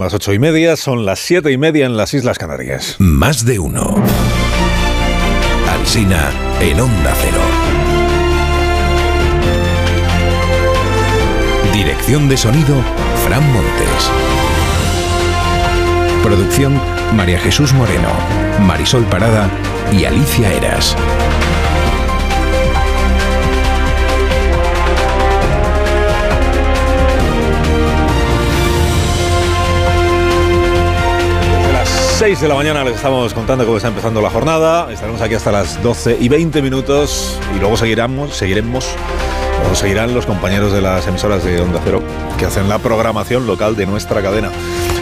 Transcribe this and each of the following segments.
Las ocho y media son las siete y media en las Islas Canarias. Más de uno. Alsina en Onda Cero. Dirección de sonido, Fran Montes. Producción, María Jesús Moreno, Marisol Parada y Alicia Eras. 6 de la mañana les estamos contando cómo está empezando la jornada. Estaremos aquí hasta las 12 y 20 minutos y luego seguiremos, seguiremos, o seguirán los compañeros de las emisoras de Onda Cero que hacen la programación local de nuestra cadena.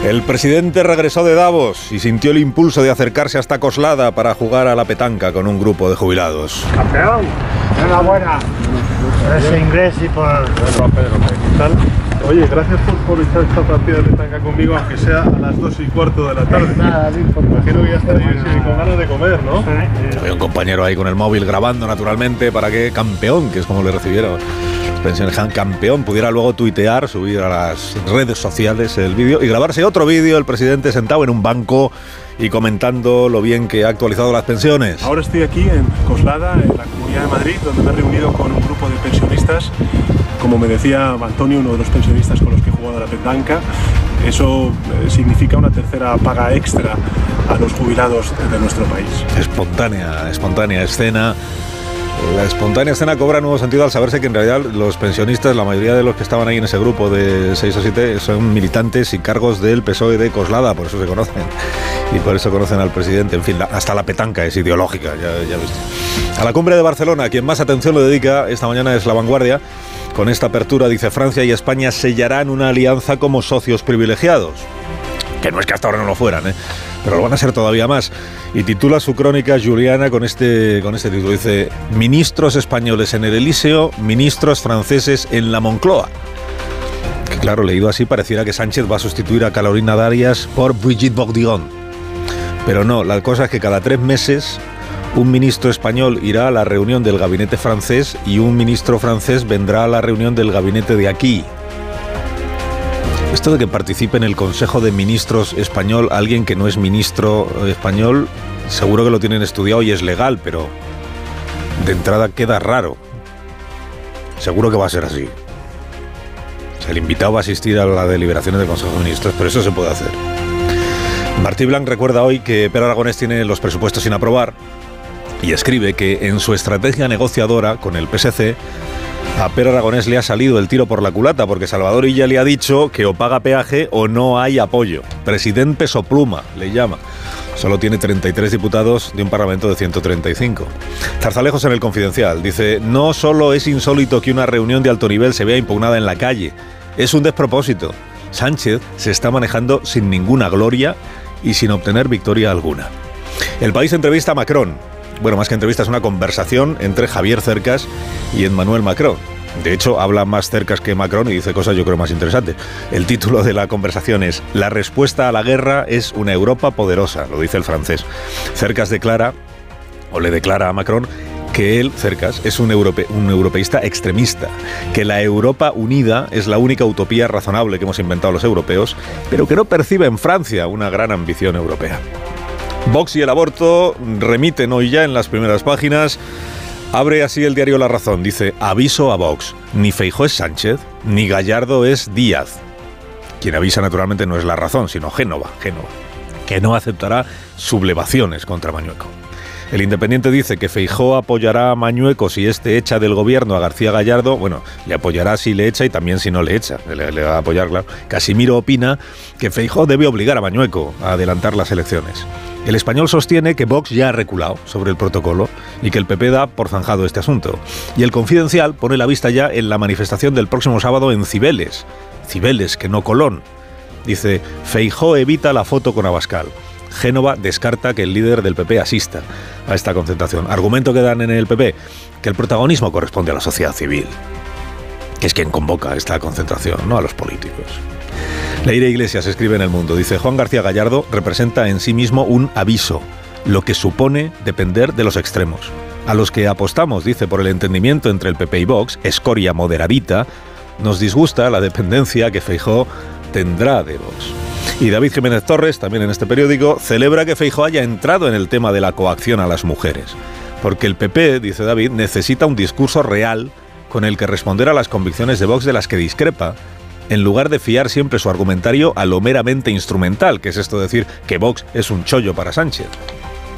El presidente regresó de Davos y sintió el impulso de acercarse hasta Coslada para jugar a la petanca con un grupo de jubilados. Campeón, enhorabuena por ese inglés y por... ¿Qué tal? Oye, gracias por, por echar esta partida de tanga conmigo, aunque sea a las 2 y cuarto de la tarde. Nada, no importa. Imagino que ya estaréis eh, con ganas de comer, ¿no? Había un compañero ahí con el móvil grabando naturalmente para que campeón, que es como le recibieron las pensiones, Han campeón, pudiera luego tuitear, subir a las redes sociales el vídeo y grabarse otro vídeo, el presidente sentado en un banco y comentando lo bien que ha actualizado las pensiones. Ahora estoy aquí en Coslada, en la De Madrid, donde me he reunido con un grupo de pensionistas. Como me decía Antonio, uno de los pensionistas con los que he jugado a la petanca, eso eh, significa una tercera paga extra a los jubilados de nuestro país. Espontánea, espontánea escena. La espontánea escena cobra nuevo sentido al saberse que en realidad los pensionistas, la mayoría de los que estaban ahí en ese grupo de 6 o 7, son militantes y cargos del PSOE de Coslada, por eso se conocen. Y por eso conocen al presidente. En fin, hasta la petanca es ideológica, ya, ya viste. A la cumbre de Barcelona, quien más atención le dedica esta mañana es La Vanguardia. Con esta apertura, dice Francia y España sellarán una alianza como socios privilegiados que no es que hasta ahora no lo fueran, ¿eh? Pero lo van a ser todavía más. Y titula su crónica Juliana con este, con este título. Dice, ministros españoles en el Elíseo, ministros franceses en la Moncloa. Que claro, leído así, pareciera que Sánchez va a sustituir a Carolina Darias por Brigitte Bardillon. Pero no, la cosa es que cada tres meses un ministro español irá a la reunión del gabinete francés y un ministro francés vendrá a la reunión del gabinete de aquí. Esto de que participe en el Consejo de Ministros español alguien que no es ministro español, seguro que lo tienen estudiado y es legal, pero de entrada queda raro. Seguro que va a ser así. El invitado va a asistir a las deliberaciones del Consejo de Ministros, pero eso se puede hacer. Martí Blanc recuerda hoy que Per Aragonés tiene los presupuestos sin aprobar y escribe que en su estrategia negociadora con el PSC a Per Aragonés le ha salido el tiro por la culata porque Salvador Illa le ha dicho que o paga peaje o no hay apoyo. Presidente Sopluma le llama. Solo tiene 33 diputados de un parlamento de 135. Zarzalejos en el Confidencial dice, no solo es insólito que una reunión de alto nivel se vea impugnada en la calle, es un despropósito. Sánchez se está manejando sin ninguna gloria y sin obtener victoria alguna. El país entrevista a Macron. Bueno, más que entrevista, es una conversación entre Javier Cercas y Emmanuel Macron. De hecho, habla más Cercas que Macron y dice cosas yo creo más interesantes. El título de la conversación es La respuesta a la guerra es una Europa poderosa, lo dice el francés. Cercas declara, o le declara a Macron, que él, Cercas, es un, europe- un europeísta extremista, que la Europa unida es la única utopía razonable que hemos inventado los europeos, pero que no percibe en Francia una gran ambición europea. Vox y el aborto remiten hoy ya en las primeras páginas. Abre así el diario La Razón. Dice, aviso a Vox. Ni Feijó es Sánchez, ni Gallardo es Díaz. Quien avisa naturalmente no es La Razón, sino Génova, Génova, que no aceptará sublevaciones contra Mañueco. El Independiente dice que Feijó apoyará a Mañueco si este echa del gobierno a García Gallardo. Bueno, le apoyará si le echa y también si no le echa. Le, le va a apoyar, claro. Casimiro opina que Feijó debe obligar a Mañueco a adelantar las elecciones. El español sostiene que Vox ya ha reculado sobre el protocolo y que el PP da por zanjado este asunto. Y el Confidencial pone la vista ya en la manifestación del próximo sábado en Cibeles. Cibeles, que no Colón. Dice, Feijó evita la foto con Abascal. Génova descarta que el líder del PP asista a esta concentración. Argumento que dan en el PP, que el protagonismo corresponde a la sociedad civil, que es quien convoca esta concentración, no a los políticos. Leire Iglesias escribe en El Mundo, dice Juan García Gallardo representa en sí mismo un aviso, lo que supone depender de los extremos. A los que apostamos, dice, por el entendimiento entre el PP y Vox, escoria moderadita, nos disgusta la dependencia que Feijó tendrá de Vox. Y David Jiménez Torres, también en este periódico, celebra que Feijóo haya entrado en el tema de la coacción a las mujeres. Porque el PP, dice David, necesita un discurso real con el que responder a las convicciones de Vox de las que discrepa, en lugar de fiar siempre su argumentario a lo meramente instrumental, que es esto de decir que Vox es un chollo para Sánchez.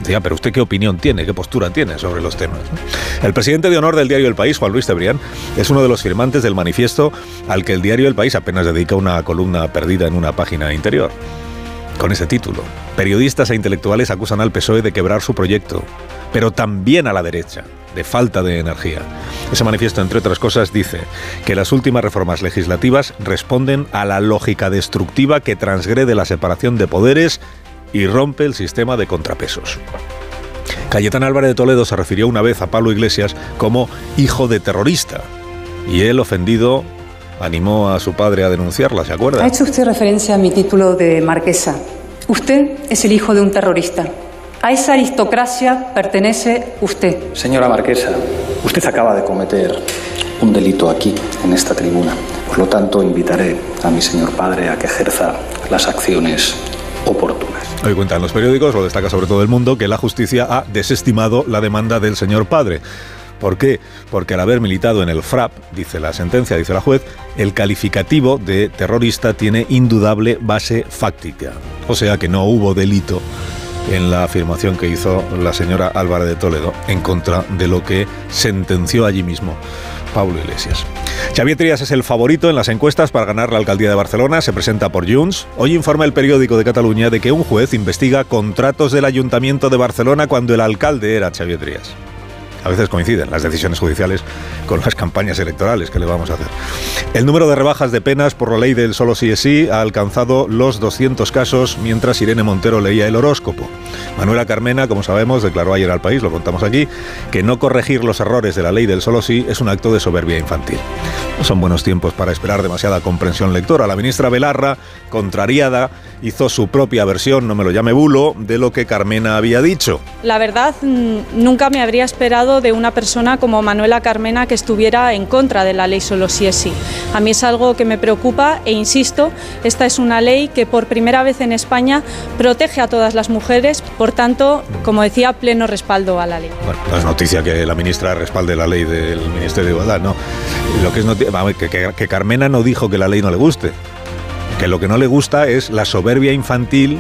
Decía, pero usted qué opinión tiene, qué postura tiene sobre los temas. El presidente de honor del diario El País, Juan Luis Cebrián, es uno de los firmantes del manifiesto al que el diario El País apenas dedica una columna perdida en una página interior. Con ese título. Periodistas e intelectuales acusan al PSOE de quebrar su proyecto, pero también a la derecha, de falta de energía. Ese manifiesto, entre otras cosas, dice que las últimas reformas legislativas responden a la lógica destructiva que transgrede la separación de poderes y rompe el sistema de contrapesos. Cayetán Álvarez de Toledo se refirió una vez a Pablo Iglesias como hijo de terrorista y él, ofendido, animó a su padre a denunciarla, ¿se acuerda? Ha hecho usted referencia a mi título de marquesa. Usted es el hijo de un terrorista. A esa aristocracia pertenece usted. Señora marquesa, usted acaba de cometer un delito aquí, en esta tribuna. Por lo tanto, invitaré a mi señor padre a que ejerza las acciones oportunas. Hoy cuentan los periódicos, lo destaca sobre todo el mundo, que la justicia ha desestimado la demanda del señor padre. ¿Por qué? Porque al haber militado en el FRAP, dice la sentencia, dice la juez, el calificativo de terrorista tiene indudable base fáctica. O sea que no hubo delito en la afirmación que hizo la señora Álvarez de Toledo en contra de lo que sentenció allí mismo Pablo Iglesias. Xavier Trias es el favorito en las encuestas para ganar la alcaldía de Barcelona, se presenta por Junts. Hoy informa el periódico de Cataluña de que un juez investiga contratos del ayuntamiento de Barcelona cuando el alcalde era Xavier Trias. A veces coinciden las decisiones judiciales con las campañas electorales que le vamos a hacer. El número de rebajas de penas por la ley del solo sí es sí ha alcanzado los 200 casos mientras Irene Montero leía el horóscopo. Manuela Carmena, como sabemos, declaró ayer al país, lo contamos aquí, que no corregir los errores de la ley del solo sí es un acto de soberbia infantil. No son buenos tiempos para esperar demasiada comprensión lectora. La ministra Belarra, contrariada, hizo su propia versión, no me lo llame bulo, de lo que Carmena había dicho. La verdad, nunca me habría esperado de una persona como Manuela Carmena que estuviera en contra de la ley solo sí es sí. A mí es algo que me preocupa e insisto, esta es una ley que por primera vez en España protege a todas las mujeres, por tanto, como decía, pleno respaldo a la ley. Bueno, no es noticia que la ministra respalde la ley del Ministerio de Igualdad, no. Lo que es noticia, que, que, Carmena no dijo que la ley no le guste, que lo que no le gusta es la soberbia infantil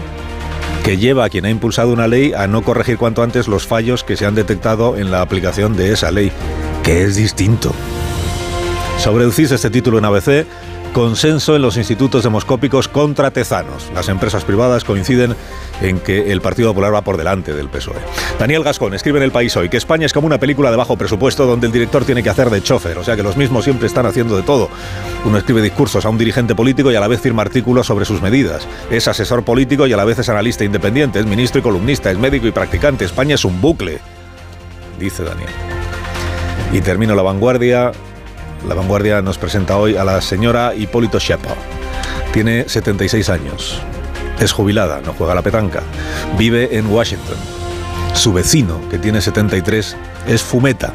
que lleva a quien ha impulsado una ley a no corregir cuanto antes los fallos que se han detectado en la aplicación de esa ley, que es distinto. Sobre el CIS, este título en ABC, consenso en los institutos demoscópicos contra tezanos. Las empresas privadas coinciden en que el Partido Popular va por delante del PSOE. Daniel Gascón escribe en El País hoy que España es como una película de bajo presupuesto donde el director tiene que hacer de chofer, o sea que los mismos siempre están haciendo de todo. Uno escribe discursos a un dirigente político y a la vez firma artículos sobre sus medidas. Es asesor político y a la vez es analista independiente, es ministro y columnista, es médico y practicante. España es un bucle, dice Daniel. Y termino la vanguardia la vanguardia nos presenta hoy a la señora Hipólito Shepa. Tiene 76 años. Es jubilada, no juega la petanca. Vive en Washington. Su vecino, que tiene 73, es fumeta.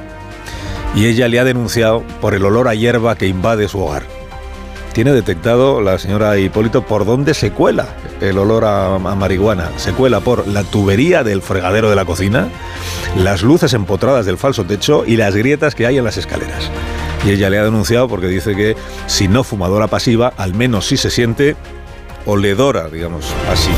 Y ella le ha denunciado por el olor a hierba que invade su hogar. Tiene detectado la señora Hipólito por dónde se cuela el olor a, marihuana. Se cuela por la tubería del fregadero de la cocina, las luces empotradas del falso techo y las grietas que hay en las escaleras. Y ella le ha denunciado porque dice que si no fumadora pasiva, al menos sí se siente oledora, digamos, pasiva.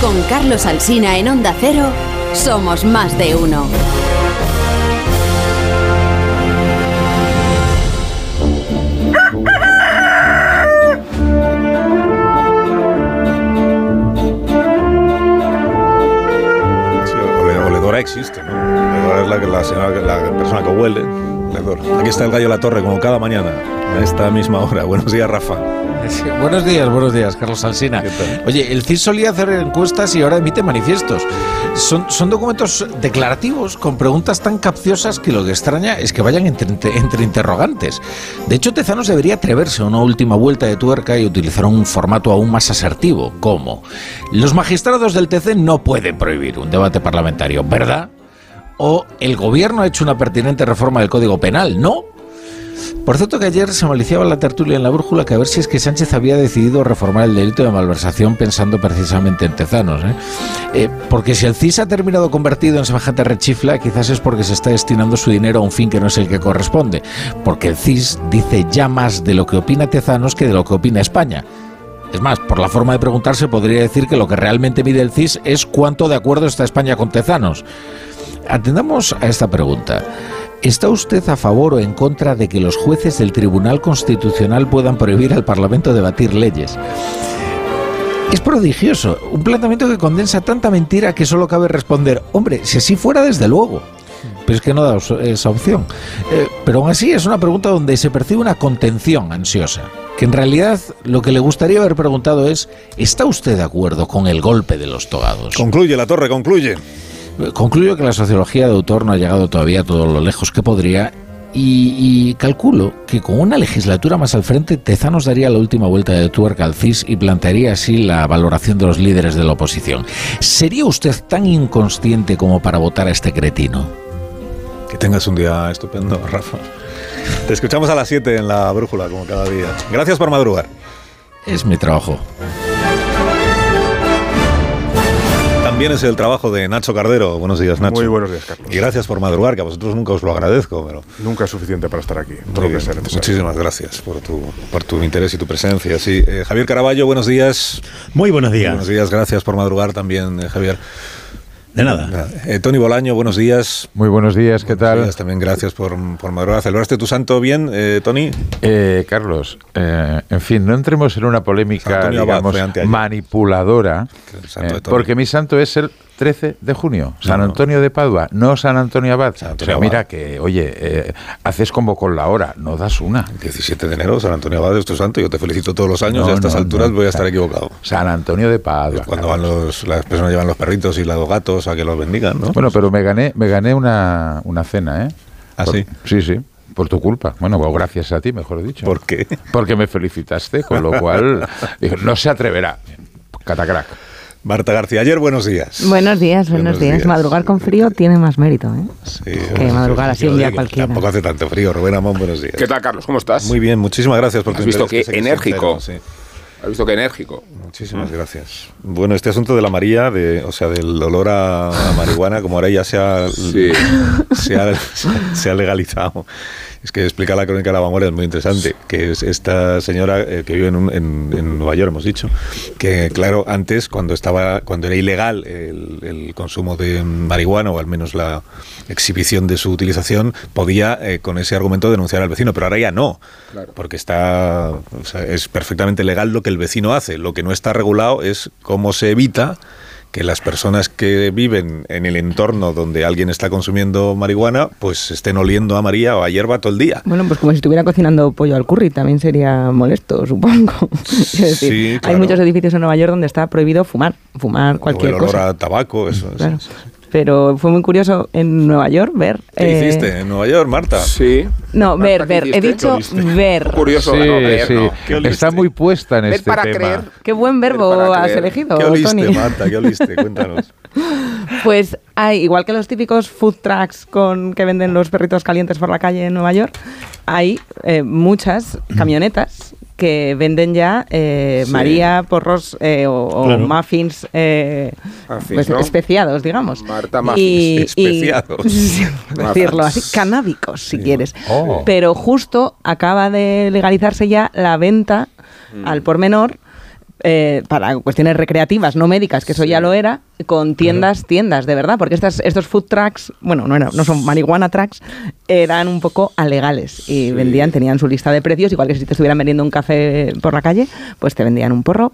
Con Carlos Alsina en Onda Cero, somos más de uno. Existe, ¿no? Es la, la, señora, la persona que huele. Aquí está el gallo de la torre, como cada mañana, a esta misma hora. Buenos días, Rafa. Buenos días, buenos días, Carlos Alsina. Oye, el CIS solía hacer encuestas y ahora emite manifiestos. Son, son documentos declarativos con preguntas tan capciosas que lo que extraña es que vayan entre, entre interrogantes. De hecho, Tezanos debería atreverse a una última vuelta de tuerca y utilizar un formato aún más asertivo, como los magistrados del TC no pueden prohibir un debate parlamentario, ¿verdad? o el gobierno ha hecho una pertinente reforma del Código Penal. No, por cierto que ayer se maliciaba la tertulia en la brújula que a ver si es que Sánchez había decidido reformar el delito de malversación pensando precisamente en Tezanos. ¿eh? Eh, porque si el CIS ha terminado convertido en semejante rechifla, quizás es porque se está destinando su dinero a un fin que no es el que corresponde. Porque el CIS dice ya más de lo que opina Tezanos que de lo que opina España. Es más, por la forma de preguntarse podría decir que lo que realmente mide el CIS es cuánto de acuerdo está España con Tezanos. Atendamos a esta pregunta. ¿Está usted a favor o en contra de que los jueces del Tribunal Constitucional puedan prohibir al Parlamento debatir leyes? Es prodigioso, un planteamiento que condensa tanta mentira que solo cabe responder, hombre, si así fuera, desde luego. Pero es que no da esa opción. Eh, pero aún así es una pregunta donde se percibe una contención ansiosa, que en realidad lo que le gustaría haber preguntado es, ¿está usted de acuerdo con el golpe de los togados? Concluye la torre, concluye. Concluyo que la sociología de autor no ha llegado todavía todo lo lejos que podría y, calculo que con una legislatura más al frente, Tezanos daría la última vuelta de tuerca al CIS y plantearía así la valoración de los líderes de la oposición. ¿Sería usted tan inconsciente como para votar a este cretino? Que tengas un día estupendo, Rafa. Te escuchamos a las 7 en la brújula, como cada día. Gracias por madrugar. Es mi trabajo. También es el trabajo de Nacho Cardero. Buenos días, Nacho. Muy buenos días, Carlos. Y gracias por madrugar, que a vosotros nunca os lo agradezco. Pero... Nunca es suficiente para estar aquí. Muchísimas gracias por tu, por tu interés y tu presencia. Sí. Eh, Javier Caraballo, buenos días. Muy buenos días. buenos días, gracias por madrugar también, eh, Javier. De nada. Eh, Tony Bolaño, buenos días. Muy buenos días, ¿qué tal? también gracias por, por madrugar. ¿Celebraste tu santo bien, eh, Tony? Eh, Carlos, en fin, no entremos en una polémica, digamos, manipuladora, porque mi santo es el 13 de junio, San Antonio de Padua, no San Antonio Abad. o sea, mira que, oye, eh, haces como con la hora, no das una. 17 de enero, San Antonio Abad es tu santo, yo te felicito todos los años y a estas alturas voy a estar equivocado. San Antonio de Padua. Cuando van los, las personas llevan los perritos y los gatos a que los bendigan, ¿no? Bueno, pero me gané, me gané una, una cena, ¿eh? ¿Ah, sí? Sí, sí. Por tu culpa. Bueno, pues gracias a ti, mejor dicho. ¿Por qué? Porque me felicitaste, con lo cual no se atreverá. Catacrack. Marta García, ayer buenos días. Buenos días, buenos, días. Madrugar con frío tiene más mérito, ¿eh? Sí, que madrugar así un día cualquiera. Tampoco hace tanto frío. Rubén Amón, buenos días. ¿Qué tal, Carlos? ¿Cómo estás? Muy bien, muchísimas gracias por tu ¿Has visto que enérgico? sí. ¿Has visto qué enérgico? Muchísimas gracias. Bueno, este asunto de la María, de, o sea, del olor a, marihuana, como ahora ya se ha, se ha legalizado es que explica la crónica de la vanguardia es muy interesante, que es esta señora eh, que vive en, en, Nueva York, hemos dicho, que claro, antes cuando estaba cuando era ilegal el, consumo de marihuana o al menos la exhibición de su utilización, podía eh, con ese argumento denunciar al vecino, pero ahora ya no, porque está es perfectamente legal lo que el vecino hace, lo que no está regulado es cómo se evita que las personas que viven en el entorno donde alguien está consumiendo marihuana, pues estén oliendo a María o a hierba todo el día. Bueno, pues como si estuviera cocinando pollo al curry, también sería molesto, supongo. sí, hay muchos edificios en Nueva York donde está prohibido fumar, fumar cualquier o el olor cosa. a tabaco, eso. es pero fue muy curioso en Nueva York ver. ¿Qué eh, hiciste en Nueva York, Marta? Sí. No, ver, ver. He dicho ver. Curioso, sí, sí. Está muy puesta en ver este para tema. Creer. Qué buen verbo has elegido, ¿Qué oliste, Marta? ¿Qué oliste? Cuéntanos. Pues hay, igual que los típicos food trucks con que venden los perritos calientes por la calle en Nueva York, hay eh, muchas camionetas que venden ya eh, María, porros eh, o, muffins, eh, pues, especiados, digamos. Marta muffins. especiados. decirlo así, canábicos, si quieres. Oh. Pero justo acaba de legalizarse ya la venta mm. al por menor eh, para cuestiones recreativas, no médicas, que eso ya lo era, con tiendas, tiendas, de verdad, porque estas, estos food trucks, bueno, no, no son marihuana trucks, eran un poco alegales y vendían, tenían su lista de precios, igual que si te estuvieran vendiendo un café por la calle, pues te vendían un porro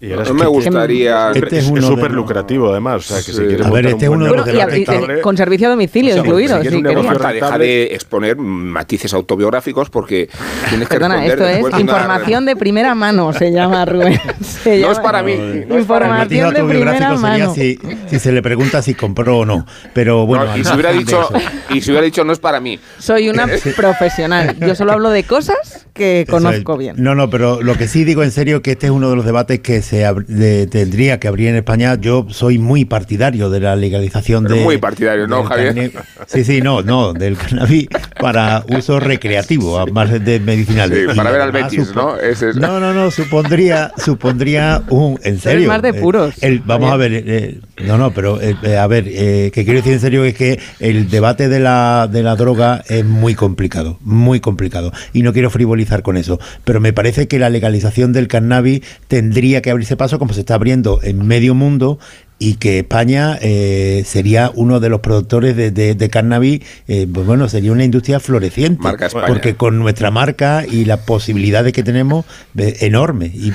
no me gustaría. Este es súper lucrativo, además. O sea, que si quieres a ver, este es uno de los Con servicio a domicilio incluido. Si deja de exponer matices autobiográficos porque tienes que Perdona, esto es información de primera mano, se llama Rubén. no es para mí. información de primera mano. Si, si, se le pregunta si compró o no. Pero bueno. y, si hubiera dicho, y si hubiera dicho, no es para mí. Soy una profesional. Yo solo hablo de cosas que conozco bien. No, no, pero lo que sí digo en serio que este es uno de los debates que se tendría que abrir en España, yo soy muy partidario de la legalización de. Muy partidario, ¿no, Javier? sí, sí, no, no, del cannabis para uso recreativo, más de medicinal. para ver al Betis, ¿no? No, no, no, supondría, supondría un. En serio. más de eh, puros. vamos a ver, eh, no, no, pero a ver, que quiero decir en serio es que el debate de la, de la droga es muy complicado, muy complicado. Y no quiero frivolizar con eso, pero me parece que la legalización del cannabis tendría que abrirse paso como se está abriendo en medio mundo y que España eh, sería uno de los productores de, de, cannabis, eh, pues bueno, sería una industria floreciente, porque con nuestra marca y las posibilidades que tenemos, eh, enorme. Y,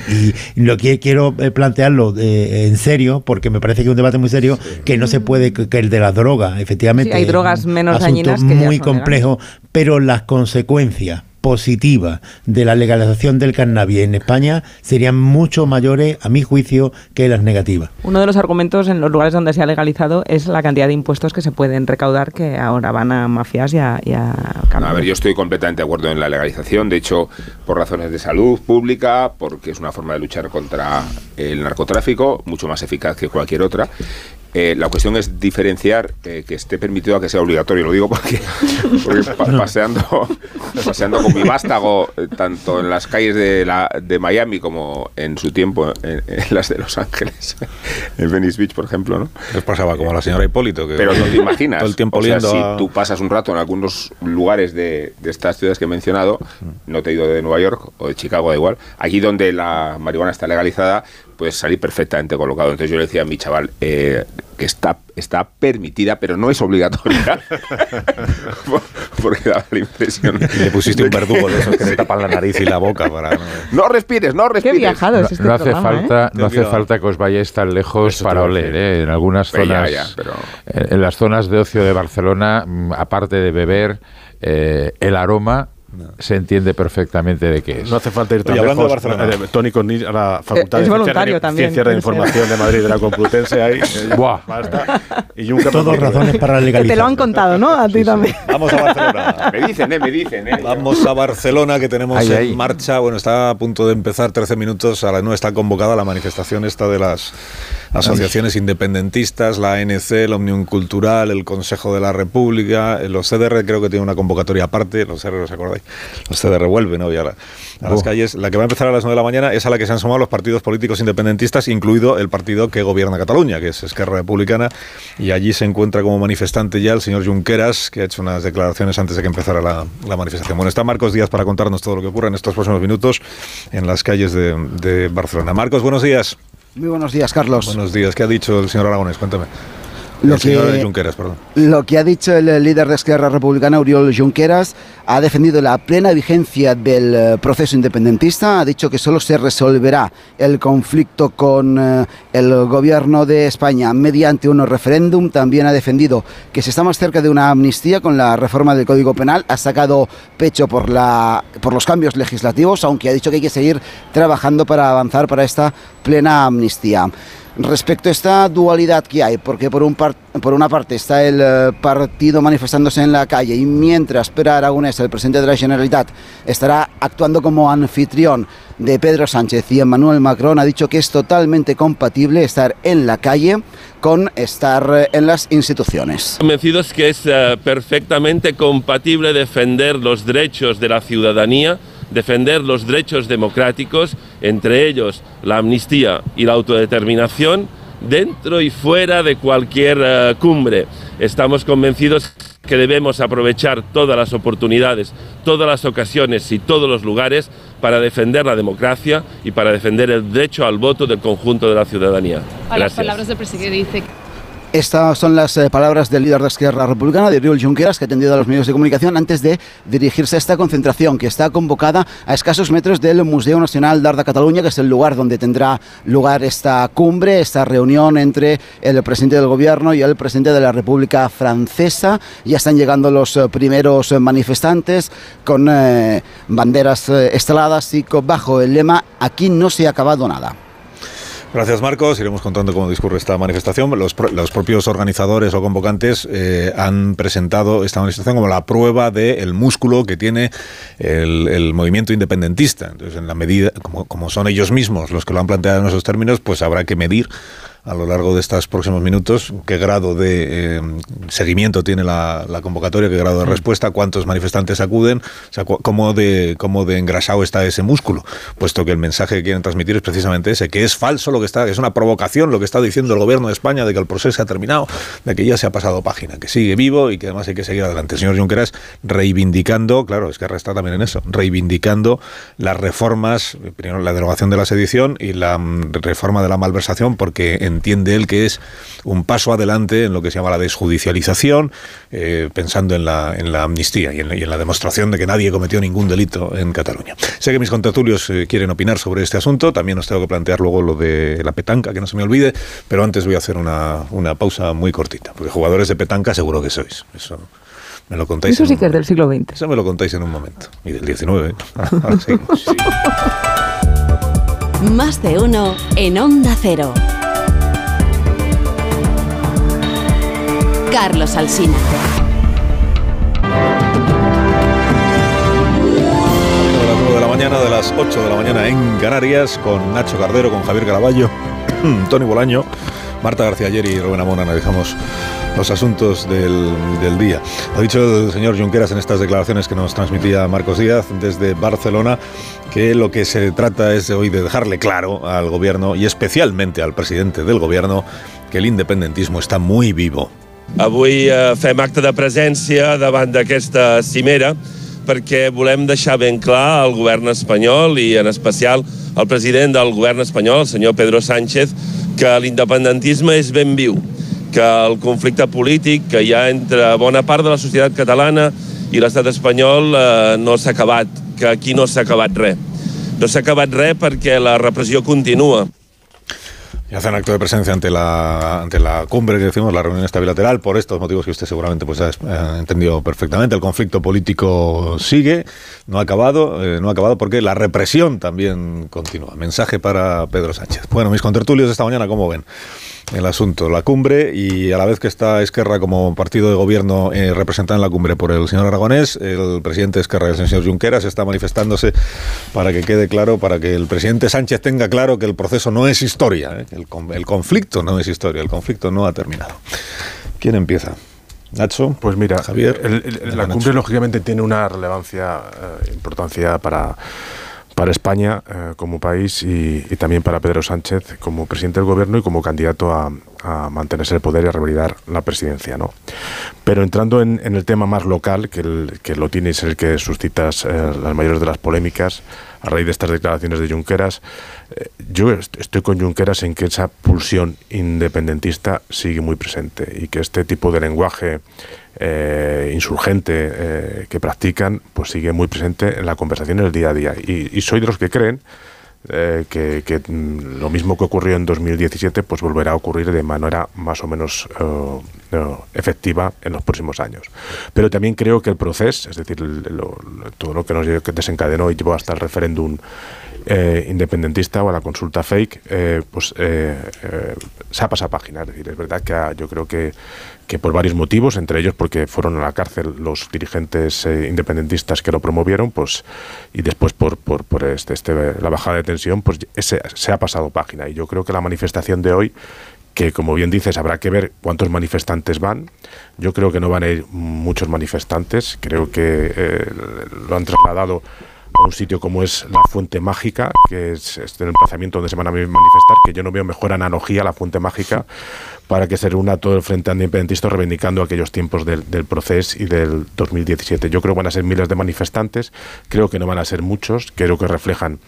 lo que quiero plantearlo en serio, porque me parece que es un debate muy serio, que no se puede, que el de las drogas, efectivamente. hay drogas menos dañinas que muy complejo, pero las consecuencias positiva de la legalización del cannabis en España serían mucho mayores, a mi juicio, que las negativas. Uno de los argumentos en los lugares donde se ha legalizado es la cantidad de impuestos que se pueden recaudar que ahora van a mafias y a, y a A ver, yo estoy completamente de acuerdo en la legalización, de hecho, por razones de salud pública, porque es una forma de luchar contra el narcotráfico, mucho más eficaz que cualquier otra, eh, la cuestión es diferenciar eh, que esté permitido a que sea obligatorio. Lo digo porque, paseando, paseando con mi vástago, eh, tanto en las calles de, la, de Miami como en su tiempo en, las de Los Ángeles, en Venice Beach, por ejemplo. ¿no? Les pasaba como a la señora Hipólito. Que Pero no te imaginas. Todo el tiempo o sea, si tú pasas un rato en algunos lugares de, de, estas ciudades que he mencionado, no te he ido de Nueva York o de Chicago, da igual, allí donde la marihuana está legalizada, puedes salir perfectamente colocado. Entonces yo le decía a mi chaval eh, que está, está permitida, pero no es obligatoria. Porque daba la impresión. le pusiste un verdugo de esos que te tapan la nariz y la boca para. No, respires, no respires. Qué viajado es este no, hace falta, ¿eh? no hace falta que os vayáis tan lejos para oler. ¿eh? En algunas zonas, en las zonas de ocio de Barcelona, mm, aparte de beber, el aroma se entiende perfectamente de qué es. No hace falta ir tan hablando lejos. De Barcelona. Tony Cornil a la Facultad de Ciencias de, Información de Madrid de la Complutense ahí. Eh, Buah. Y Todos razones para legalizar. Te lo han contado, ¿no? A ti también. Vamos a Barcelona. me dicen, eh, me dicen. Eh. Vamos a Barcelona que tenemos en marcha. Bueno, está a punto de empezar 13 minutos. A 9 está convocada la manifestación esta de las asociaciones independentistas, la ANC, el Omnium Cultural, el Consejo de la República, los CDR creo que tiene una convocatoria aparte, los CDR, ¿os acordáis? Los CDR vuelven hoy a, las calles. La que va a empezar a las 9 de la mañana es a la que se han sumado los partidos políticos independentistas, incluido el partido que gobierna Cataluña, que es Esquerra Republicana, y allí se encuentra como manifestante ya el señor Junqueras, que ha hecho unas declaraciones antes de que empezara la, manifestación. Bueno, está Marcos Díaz para contarnos todo lo que ocurre en estos próximos minutos en las calles de, de Barcelona. Marcos, buenos días. Muy buenos días, Carlos. Buenos días. ¿Qué ha dicho el señor Aragonés? Cuéntame. Lo que, lo que ha dicho el líder de Esquerra Republicana, Oriol Junqueras, ha defendido la plena vigencia del eh, proceso independentista, ha dicho que solo se resolverá el conflicto con eh, el gobierno de España mediante un referéndum, también ha defendido que se está más cerca de una amnistía con la reforma del Código Penal, ha sacado pecho por, la, por los cambios legislativos, aunque ha dicho que hay que seguir trabajando para avanzar para esta plena amnistía respecto a esta dualidad que hay, porque por, un por una parte está el eh, partido manifestándose en la calle y mientras Pere Aragonés, el presidente de la Generalitat, estará actuando como anfitrión de Pedro Sánchez y Emmanuel Macron, ha dicho que es totalmente compatible estar en la calle con estar eh, en las instituciones. Convencidos que es eh, perfectamente compatible defender los derechos de la ciudadanía defender los derechos democráticos, entre ellos la amnistía y la autodeterminación, dentro y fuera de cualquier eh, cumbre. Estamos convencidos que debemos aprovechar todas las oportunidades, todas las ocasiones y todos los lugares para defender la democracia y para defender el derecho al voto del conjunto de la ciudadanía. A las palabras del presidente dice estas son las eh, palabras del líder de Esquerra Republicana, de Oriol Junqueras, que ha atendido a los medios de comunicación antes de dirigirse a esta concentración que está convocada a escasos metros del Museo Nacional d'Art de Cataluña, que es el lugar donde tendrá lugar esta cumbre, esta reunión entre el presidente del gobierno y el presidente de la República Francesa. Ya están llegando los eh, primeros manifestantes con eh, banderas esteladas y bajo el lema Aquí no se ha acabado nada. Gracias, Marcos. Iremos contando cómo discurre esta manifestación. Los, propios organizadores o convocantes eh, han presentado esta manifestación como la prueba del músculo que tiene el, movimiento independentista. Entonces, en la medida, como, como son ellos mismos los que lo han planteado en esos términos, pues habrá que medir a lo largo de estos próximos minutos qué grado de eh, seguimiento tiene la, convocatoria, qué grado de respuesta, cuántos manifestantes acuden, o sea, cómo de, cómo de engrasado está ese músculo, puesto que el mensaje que quieren transmitir es precisamente ese, que es falso lo que está, que es una provocación lo que está diciendo el gobierno de España de que el proceso se ha terminado, de que ya se ha pasado página, que sigue vivo y que además hay que seguir adelante. El señor Junqueras reivindicando, claro, es que está también en eso, reivindicando las reformas, primero la derogación de la sedición y la mm, reforma de la malversación, porque en entiende él que es un paso adelante en lo que se llama la desjudicialización, eh, pensando en la, en la amnistía y en, la demostración de que nadie cometió ningún delito en Cataluña. Sé que mis contertulios eh, quieren opinar sobre este asunto, también os tengo que plantear luego lo de la petanca, que no se me olvide, pero antes voy a hacer una, una pausa muy cortita, porque jugadores de petanca seguro que sois. Eso me lo contáis. Eso sí que es del siglo XX. Eso me lo contáis en un momento. Y del XIX. Más de uno en Onda Cero. Carlos Alsina. de la mañana, de las 8 de la mañana en Canarias, con Nacho Cardero, con Javier Caraballo, Tony Bolaño, Marta García Ayer y Rubén Amón analizamos los asuntos del, del, día. Ha dicho el señor Junqueras en estas declaraciones que nos transmitía Marcos Díaz desde Barcelona que lo que se trata es hoy de dejarle claro al gobierno y especialmente al presidente del gobierno que el independentismo está muy vivo Avui eh, fem acte de presència davant d'aquesta cimera perquè volem deixar ben clar al govern espanyol i en especial al president del govern espanyol, el senyor Pedro Sánchez, que l'independentisme és ben viu, que el conflicte polític que hi ha entre bona part de la societat catalana i l'estat espanyol eh, no s'ha acabat, que aquí no s'ha acabat res. No s'ha acabat res perquè la repressió continua. Y hacen acto de presencia ante la, ante la cumbre que decimos, la reunión esta bilateral, por estos motivos que usted seguramente pues, ha entendido perfectamente. El conflicto político sigue, no ha acabado, eh, no ha acabado porque la represión también continúa. Mensaje para Pedro Sánchez. Bueno, mis contertulios de esta mañana, ¿cómo ven? El asunto, la cumbre y a la vez que está Esquerra como partido de gobierno eh, representado en la cumbre por el señor Aragonés, el presidente Esquerra, el señor Junqueras, está manifestándose para que quede claro, para que el presidente Sánchez tenga claro que el proceso no es historia, eh, el, el, conflicto no es historia, el conflicto no ha terminado. ¿Quién empieza? Nacho, pues mira, Javier, la cumbre lógicamente tiene una relevancia, eh, importancia para para España eh, como país y, también para Pedro Sánchez como presidente del gobierno y como candidato a, mantenerse el poder y a revalidar la presidencia. ¿no? Pero entrando en, el tema más local, que, el, que lo tiene es el que suscitas eh, las mayores de las polémicas a raíz de estas declaraciones de Junqueras, eh, yo estoy con Junqueras en que esa pulsión independentista sigue muy presente y que este tipo de lenguaje eh, insurgente eh, que practican, pues sigue muy presente en la conversación en el día a día. Y, soy de los que creen eh, que, mm, lo mismo que ocurrió en 2017 pues volverá a ocurrir de manera más o menos efectiva en los próximos años. Pero también creo que el proceso, es decir, todo lo que nos desencadenó y llevó hasta el referéndum independentista o a la consulta fake, pues se ha pasado página. Es decir, es verdad que yo creo que que por varios motivos, entre ellos porque fueron a la cárcel los dirigentes eh, independentistas que lo promovieron, pues y después por, por, por este, este, la bajada de tensión, pues ese, se ha pasado página. Y yo creo que la manifestación de hoy que como bien dices habrá que ver cuántos manifestantes van. Yo creo que no van a ir muchos manifestantes, creo que eh, lo han trasladado a un sitio como es la Fuente Mágica, que es, el emplazamiento donde se van a manifestar, que yo no veo mejor analogía a la Fuente Mágica para que se reúna todo el Frente Independentista reivindicando aquellos tiempos del, proceso y del 2017. Yo creo que van a ser miles de manifestantes, creo que no van a ser muchos, creo que reflejan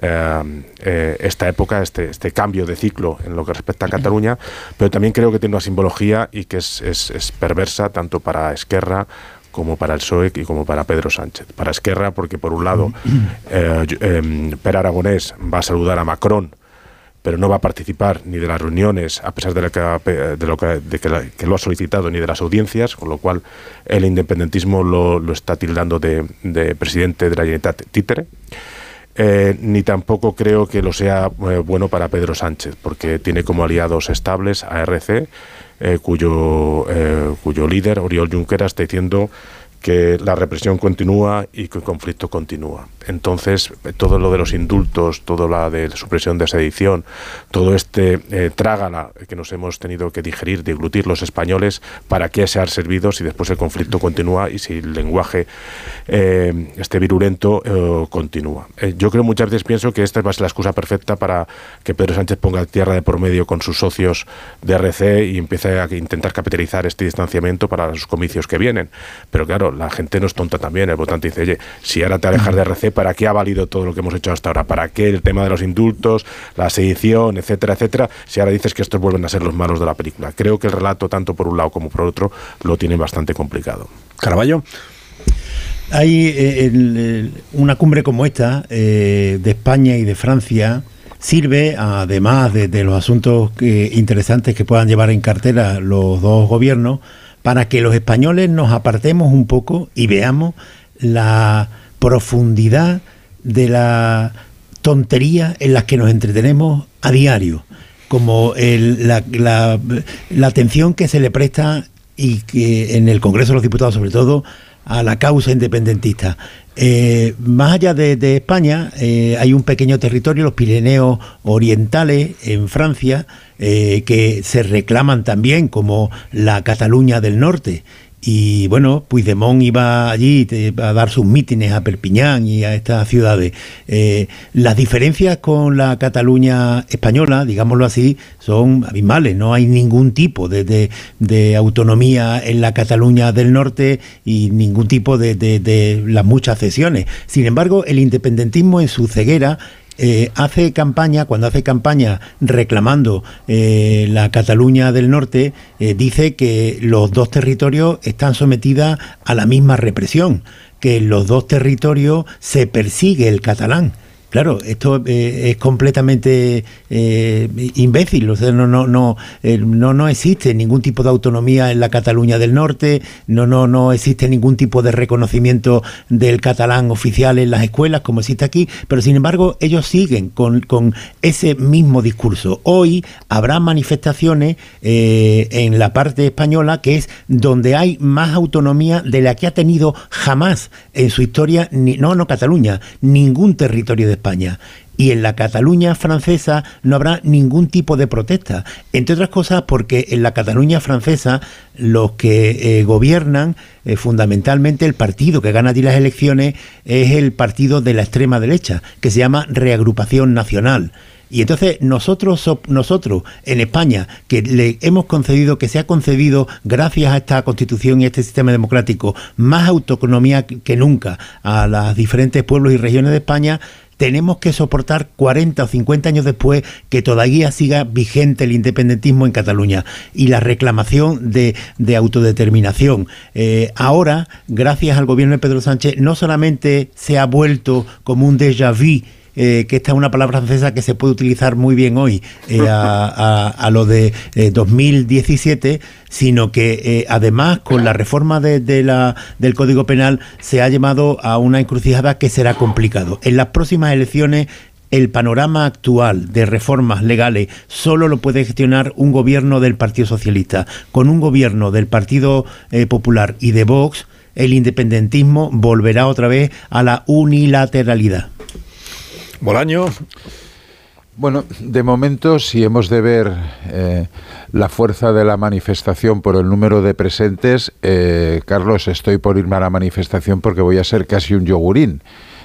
eh, eh, esta época, este, este cambio de ciclo en lo que respecta a Cataluña, pero también creo que tiene una simbología y que es, es, perversa tanto para Esquerra como para el PSOE y como para Pedro Sánchez. Para Esquerra, porque por un lado, eh, eh Per Aragonés va a saludar a Macron pero no va a participar ni de las reuniones, a pesar de, lo que, lo ha solicitado, ni de las audiencias, con lo cual el independentismo lo, está tildando de, presidente de la Generalitat títere. eh, ni tampoco creo que lo sea eh, bueno para Pedro Sánchez, porque tiene como aliados estables a RC, cuyo, cuyo líder, Oriol Junqueras, está diciendo que la represión continúa y que el conflicto continúa. Entonces, todo lo de los indultos, todo la de supresión de sedición, todo este eh, trágala que nos hemos tenido que digerir, deglutir los españoles, ¿para qué se han servido si después el conflicto continúa y si el lenguaje eh, este virulento eh, continúa? Eh, yo creo muchas veces pienso que esta va a ser la excusa perfecta para que Pedro Sánchez ponga tierra de por medio con sus socios de RC y empiece a intentar capitalizar este distanciamiento para los comicios que vienen. Pero claro, la gente no es tonta también. El votante dice, oye, si ahora te alejas de RC, ¿para qué ha valido todo lo que hemos hecho hasta ahora? ¿Para qué el tema de los indultos, la sedición, etcétera, etcétera? Si ahora dices que estos vuelven a ser los malos de la película. Creo que el relato, tanto por un lado como por otro, lo tienen bastante complicado. Caraballo. Hay eh, una cumbre como esta eh, de España y de Francia sirve, además de, los asuntos interesantes que puedan llevar en cartera los dos gobiernos, para que los españoles nos apartemos un poco y veamos la profundidad de la tontería en las que nos entretenemos a diario, como la, atención que se le presta y que en el Congreso de los Diputados sobre todo a la causa independentista. Eh, más allá de, España, eh, hay un pequeño territorio, los Pirineos Orientales, en Francia, eh, que se reclaman también como la Cataluña del Norte. Y bueno, Puigdemont iba allí a dar sus mítines a Perpiñán y a estas ciudades. Eh, las diferencias con la Cataluña española, digámoslo así, son abismales. No hay ningún tipo de, autonomía en la Cataluña del norte y ningún tipo de, de las muchas cesiones. Sin embargo, el independentismo en su ceguera eh, hace campaña, cuando hace campaña reclamando eh, la Cataluña del Norte, eh, dice que los dos territorios están sometidos a la misma represión, que en los dos territorios se persigue el catalán. Claro, esto eh, es completamente eh, imbécil. O sea, no, no, no, eh, no, no existe ningún tipo de autonomía en la Cataluña del Norte, no, no, no existe ningún tipo de reconocimiento del catalán oficial en las escuelas, como existe aquí, pero sin embargo, ellos siguen con, con ese mismo discurso. Hoy habrá manifestaciones en la parte española que es donde hay más autonomía de la que ha tenido jamás en su historia, ni, no, no Cataluña, ningún territorio de España. Y en la Cataluña francesa no habrá ningún tipo de protesta. Entre otras cosas porque en la Cataluña francesa los que eh, gobiernan, eh, fundamentalmente el partido que gana allí las elecciones, es el partido de la extrema derecha, que se llama Reagrupación Nacional. Y entonces nosotros, nosotros en España, que le hemos concedido, que se ha concedido, gracias a esta constitución y a este sistema democrático, más autonomía que nunca a los diferentes pueblos y regiones de España, tenemos que soportar 40 o 50 años después que todavía siga vigente el independentismo en Cataluña y la reclamación de, autodeterminación. Eh, ahora, gracias al gobierno de Pedro Sánchez, no solamente se ha vuelto como un déjà vu, eh, que esta es una palabra francesa que se puede utilizar muy bien hoy eh, a, lo de 2017, eh, sino que además con la reforma de, la, del Código Penal se ha llevado a una encrucijada que será complicado. En las próximas elecciones el panorama actual de reformas legales solo lo puede gestionar un gobierno del Partido Socialista. Con un gobierno del Partido Popular y de Vox, el independentismo volverá otra vez a la unilateralidad. Bolaño. Bueno, de momento, si hemos de ver eh, la fuerza de la manifestación por el número de presentes, eh, Carlos, estoy por irme a la manifestación porque voy a ser casi un yogurín.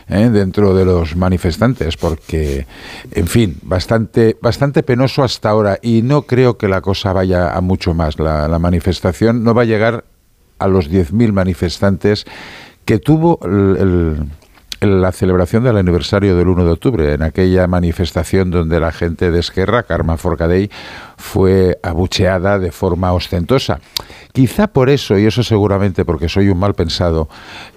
Eh, dentro de los manifestantes, porque, en fin, bastante, bastante penoso hasta ahora y no creo que la cosa vaya a mucho más. La, manifestación no va a llegar a los 10.000 manifestantes que tuvo el la celebración del aniversario del 1 de octubre, en aquella manifestación donde la gente de Esquerra, Carmen Forcadell, fue abucheada de forma ostentosa. Quizá por eso, y eso seguramente porque soy un mal pensado,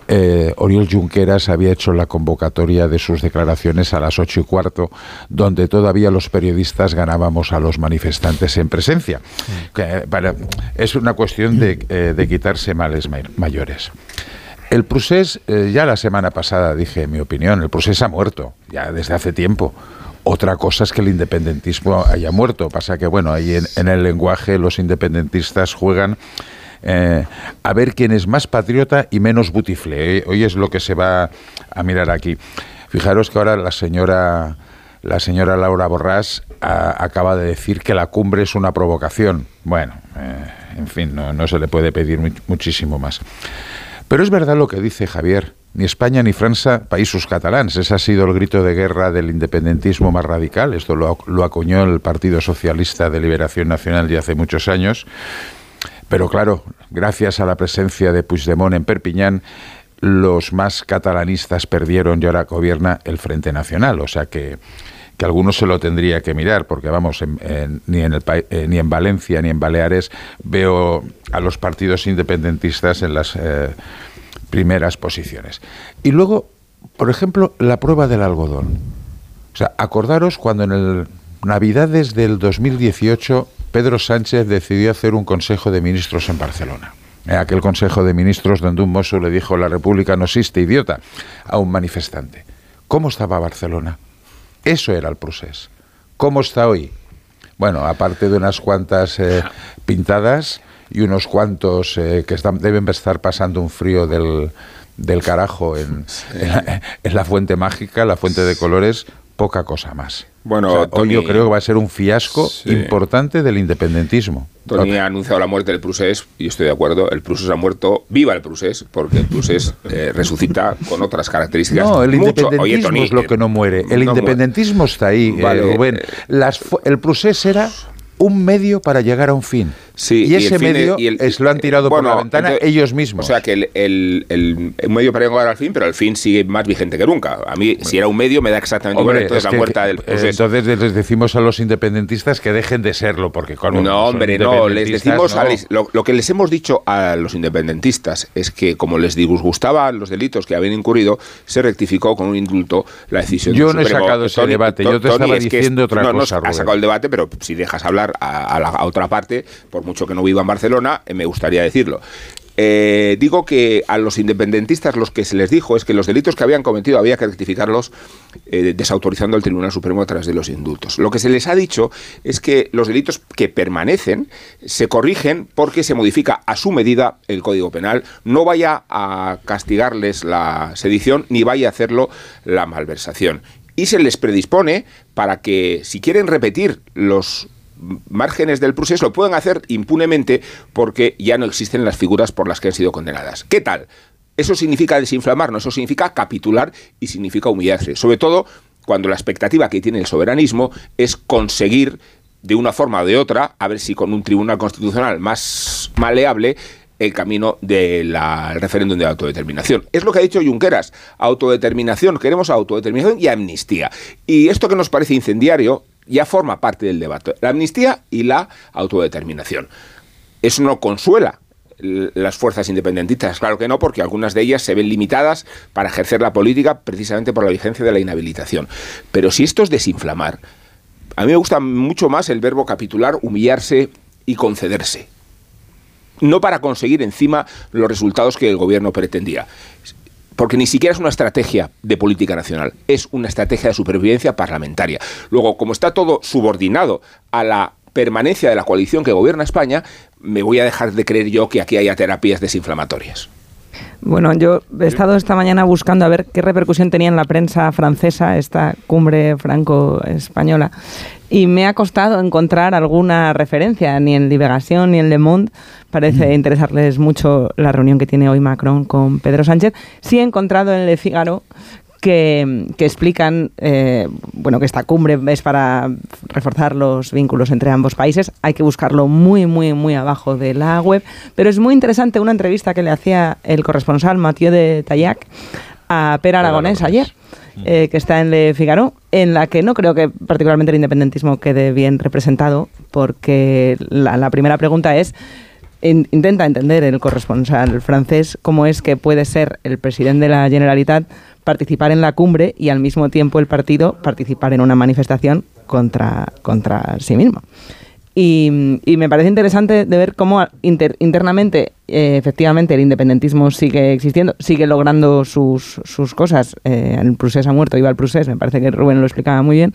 eh, Oriol Junqueras había hecho la convocatoria de sus declaraciones a las ocho y cuarto, donde todavía los periodistas ganábamos a los manifestantes en presencia. Mm. es una cuestión de, eh, de quitarse males mayores. El procés, eh, ya la semana pasada dije mi opinión, el procés ha muerto, ya desde hace tiempo. Otra cosa es que el independentismo haya muerto. Pasa que, bueno, ahí en, el lenguaje los independentistas juegan eh, a ver quién es más patriota y menos butifle. Eh, hoy es lo que se va a mirar aquí. Fijaros que ahora la señora, la señora Laura Borrás acaba de decir que la cumbre es una provocación. Bueno, en fin, no, no se le puede pedir muchísimo más. Pero es verdad lo que dice Javier. Ni España ni Francia, países catalans. Ese ha sido el grito de guerra del independentismo más radical. Esto lo, lo acuñó el Partido Socialista de Liberación Nacional ya hace muchos años. Pero claro, gracias a la presencia de Puigdemont en Perpiñán, los más catalanistas perdieron y ahora gobierna el Frente Nacional. O sea que, que algunos se lo tendría que mirar, porque vamos, ni, en el, eh, ni en Valencia ni en Baleares veo a los partidos independentistas en las eh, primeras posiciones. Y luego, por ejemplo, la prueba del algodón. O sea, acordaros cuando en el Navidades del 2018 Pedro Sánchez decidió hacer un Consejo de Ministros en Barcelona. En aquel Consejo de Ministros donde un mozo le dijo la República no existe, idiota, a un manifestante. ¿Cómo estaba Barcelona? Eso era el proceso. ¿Cómo está hoy? Bueno, aparte de unas cuantas eh, pintadas, y unos cuantos eh, que están, deben estar pasando un frío del, del carajo en, en, la, fuente mágica, la fuente de colores, poca cosa más. Bueno, hoy yo creo que va a ser un fiasco importante del independentismo. Tony ha anunciado la muerte del Prusés y estoy de acuerdo. El Prusés ha muerto. Viva el Prusés, porque el Prusés eh, resucita con otras características. No, el independentismo es lo que no muere. El independentismo está ahí, eh, Rubén. Las, el Prusés era un medio para llegar a un fin. Sí, y ese medio es, lo han tirado por la ventana ellos mismos. O sea que el, el, medio para llegar al fin, pero el fin sigue más vigente que nunca. A mí, si era un medio, me da exactamente igual. Entonces, la muerte del Entonces les decimos a los independentistas que dejen de serlo, porque con No, hombre, no. Les decimos lo, lo, que les hemos dicho a los independentistas es que, como les disgustaban los delitos que habían incurrido, se rectificó con un indulto la decisión Yo no he sacado ese debate, yo te estaba diciendo otra cosa. No, has sacado el debate, pero si dejas hablar a, la, otra parte, por mucho que no viva en Barcelona, eh, me gustaría decirlo. Eh, digo que a los independentistas los que se les dijo es que los delitos que habían cometido había que rectificarlos eh, desautorizando al Tribunal Supremo a través de los indultos. Lo que se les ha dicho es que los delitos que permanecen se corrigen porque se modifica a su medida el Código Penal, no vaya a castigarles la sedición ni vaya a hacerlo la malversación. Y se les predispone para que si quieren repetir los márgenes del proceso lo pueden hacer impunemente porque ya no existen las figuras por las que han sido condenadas. ¿Qué tal? Eso significa desinflamar, no, eso significa capitular y significa humillarse. Sobre todo cuando la expectativa que tiene el soberanismo es conseguir de una forma o de otra, a ver si con un tribunal constitucional más maleable, el camino del referéndum de autodeterminación. Es lo que ha dicho Junqueras, autodeterminación, queremos autodeterminación y amnistía. Y esto que nos parece incendiario ya forma parte del debate. La amnistía y la autodeterminación. Eso no consuela las fuerzas independentistas, claro que no, porque algunas de ellas se ven limitadas para ejercer la política precisamente por la vigencia de la inhabilitación. Pero si esto es desinflamar, a mí me gusta mucho más el verbo capitular, humillarse y concederse. No para conseguir encima los resultados que el gobierno pretendía, porque ni siquiera es una estrategia de política nacional, es una estrategia de supervivencia parlamentaria. Luego, como está todo subordinado a la permanencia de la coalición que gobierna España, me voy a dejar de creer yo que aquí haya terapias desinflamatorias. Bueno, yo he estado esta mañana buscando a ver qué repercusión tenía en la prensa francesa esta cumbre franco-española y me ha costado encontrar alguna referencia, ni en Liberación ni en Le Monde. Parece mm. interesarles mucho la reunión que tiene hoy Macron con Pedro Sánchez. Sí he encontrado en Le Figaro que, explican eh, bueno, que esta cumbre es para reforzar los vínculos entre ambos países. Hay que buscarlo muy, muy, muy abajo de la web. Pero es muy interesante una entrevista que le hacía el corresponsal Mathieu de Tayac a Per Aragonés ayer. Eh, que está en Le Figaro, en la que no creo que particularmente el independentismo quede bien representado, porque la, primera pregunta es, intenta entender el corresponsal francés cómo es que puede ser el presidente de la Generalitat participar en la cumbre y al mismo tiempo el partido participar en una manifestación contra, contra sí mismo. Y, me parece interesante de ver cómo internamente, eh, efectivamente, el independentismo sigue existiendo, sigue logrando sus, sus cosas. Eh, el Prusés ha muerto, iba al Prusés, me parece que Rubén lo explicaba muy bien,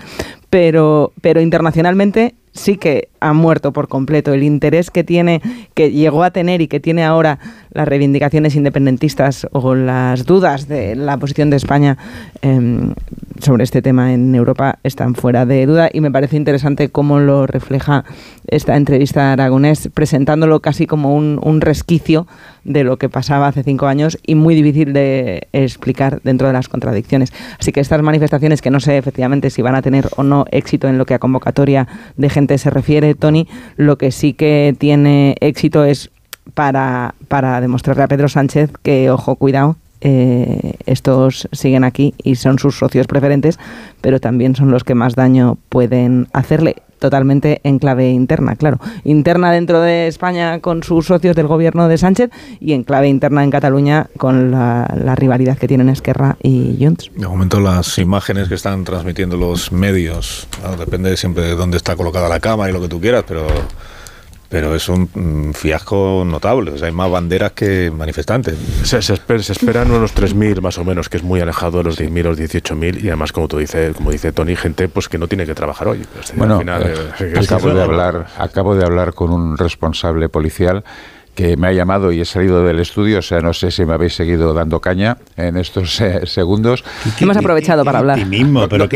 pero, pero internacionalmente sí que ha muerto por completo. El interés que tiene, que llegó a tener y que tiene ahora las reivindicaciones independentistas o las dudas de la posición de España em, sobre este tema en Europa están fuera de duda y me parece interesante cómo lo refleja esta entrevista a Aragonés, presentándolo casi como un resquicio de lo que pasaba hace cinco años y muy difícil de explicar dentro de las contradicciones. Así que estas manifestaciones, que no sé efectivamente si van a tener o no éxito en lo que a convocatoria de gente se refiere, Tony, lo que sí que tiene éxito es para, para demostrarle a Pedro Sánchez que, ojo, cuidado, eh, estos siguen aquí y son sus socios preferentes, pero también son los que más daño pueden hacerle totalmente en clave interna, claro. Interna dentro de España con sus socios del gobierno de Sánchez y en clave interna en Cataluña con la, rivalidad que tienen Esquerra y Junts. De momento las imágenes que están transmitiendo los medios, depende siempre de dónde está colocada la cámara y lo que tú quieras, pero pero es un mm, fiasco notable. O sea, hay más banderas que manifestantes. Se, se, esperan unos 3.000 más o menos, que es muy alejado de los 10.000 o los 18.000. Y además, como tú dices, como dice Tony, gente pues que no tiene que trabajar hoy. bueno, eh, eh, acabo, de hablar, acabo de hablar con un responsable policial que me ha llamado y he salido del estudio, o sea, no sé si me habéis seguido dando caña en estos eh, segundos. Hemos aprovechado para hablar. pero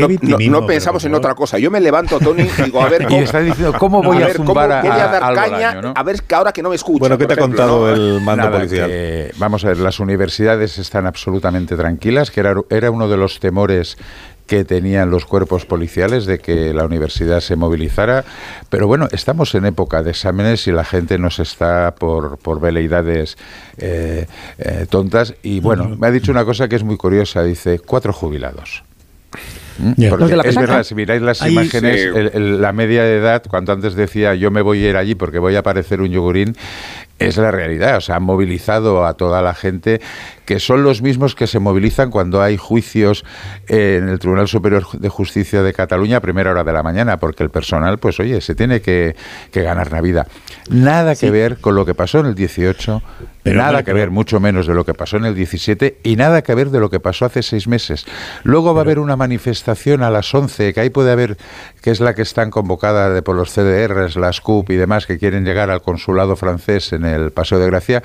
no, pensamos en otra cosa. Yo me levanto, Tony, y digo, a ver cómo, y está diciendo, ¿cómo voy a, zumbar a, dar caña? A ver, que ahora que no me escucha. Bueno, ¿qué te ha contado el mando policial? vamos a ver, las universidades están absolutamente tranquilas, que era, era uno de los temores que tenían los cuerpos policiales de que la universidad se movilizara. Pero bueno, estamos en época de exámenes y la gente nos está por, por veleidades eh, eh, tontas. Y bueno, me ha dicho una cosa que es muy curiosa. Dice, cuatro jubilados. ¿Mm? Porque es verdad, si miráis las imágenes, la media de edad, cuando antes decía yo me voy a ir allí porque voy a parecer un yogurín, es la realidad. O sea, han movilizado a toda la gente que son los mismos que se movilizan cuando hay juicios en el Tribunal Superior de Justicia de Cataluña a primera hora de la mañana, porque el personal, pues oye, se tiene que, ganar la vida. Nada que ver con lo que pasó en el 18, nada que ver, mucho menos de lo que pasó en el 17 y nada que ver de lo que pasó hace seis meses. Luego va a haber una manifestación a las 11, que ahí puede haber, que es la que están convocada de, por los CDRs, las CUP y demás, que quieren llegar al consulado francés en el Paseo de Gracia,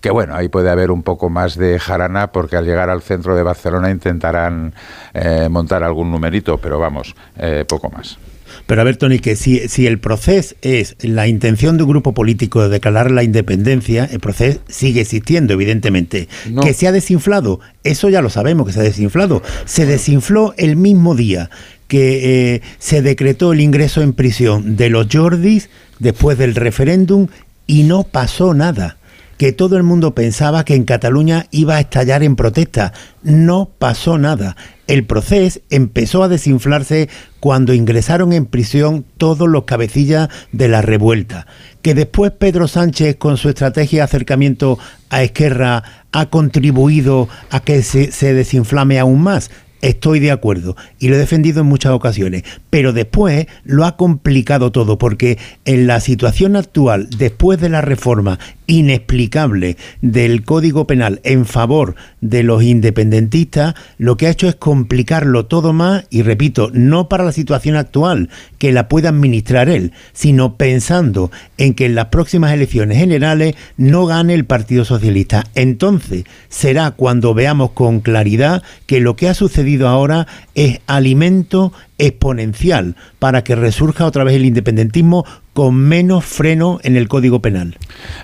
que bueno, ahí puede haber un poco más de jarana porque al llegar al centro de Barcelona intentarán eh, montar algún numerito, pero vamos, eh, poco más. Pero a ver, Tony, que si, si el proceso es la intención de un grupo político de declarar la independencia, el proceso sigue existiendo, evidentemente. Que se ha desinflado, eso ya lo sabemos que se ha desinflado. Se desinfló el mismo día que eh, se decretó el ingreso en prisión de los Jordis después del referéndum y no pasó nada que todo el mundo pensaba que en Cataluña iba a estallar en protesta. No pasó nada. El proceso empezó a desinflarse cuando ingresaron en prisión todos los cabecillas de la revuelta. Que después Pedro Sánchez, con su estrategia de acercamiento a Esquerra, ha contribuido a que se, se desinflame aún más. Estoy de acuerdo y lo he defendido en muchas ocasiones, pero después lo ha complicado todo porque en la situación actual, después de la reforma inexplicable del Código Penal en favor de los independentistas, lo que ha hecho es complicarlo todo más y repito, no para la situación actual, que la pueda administrar él, sino pensando en que en las próximas elecciones generales no gane el Partido Socialista. Entonces será cuando veamos con claridad que lo que ha sucedido ahora es alimento exponencial para que resurja otra vez el independentismo con menos freno en el Código Penal.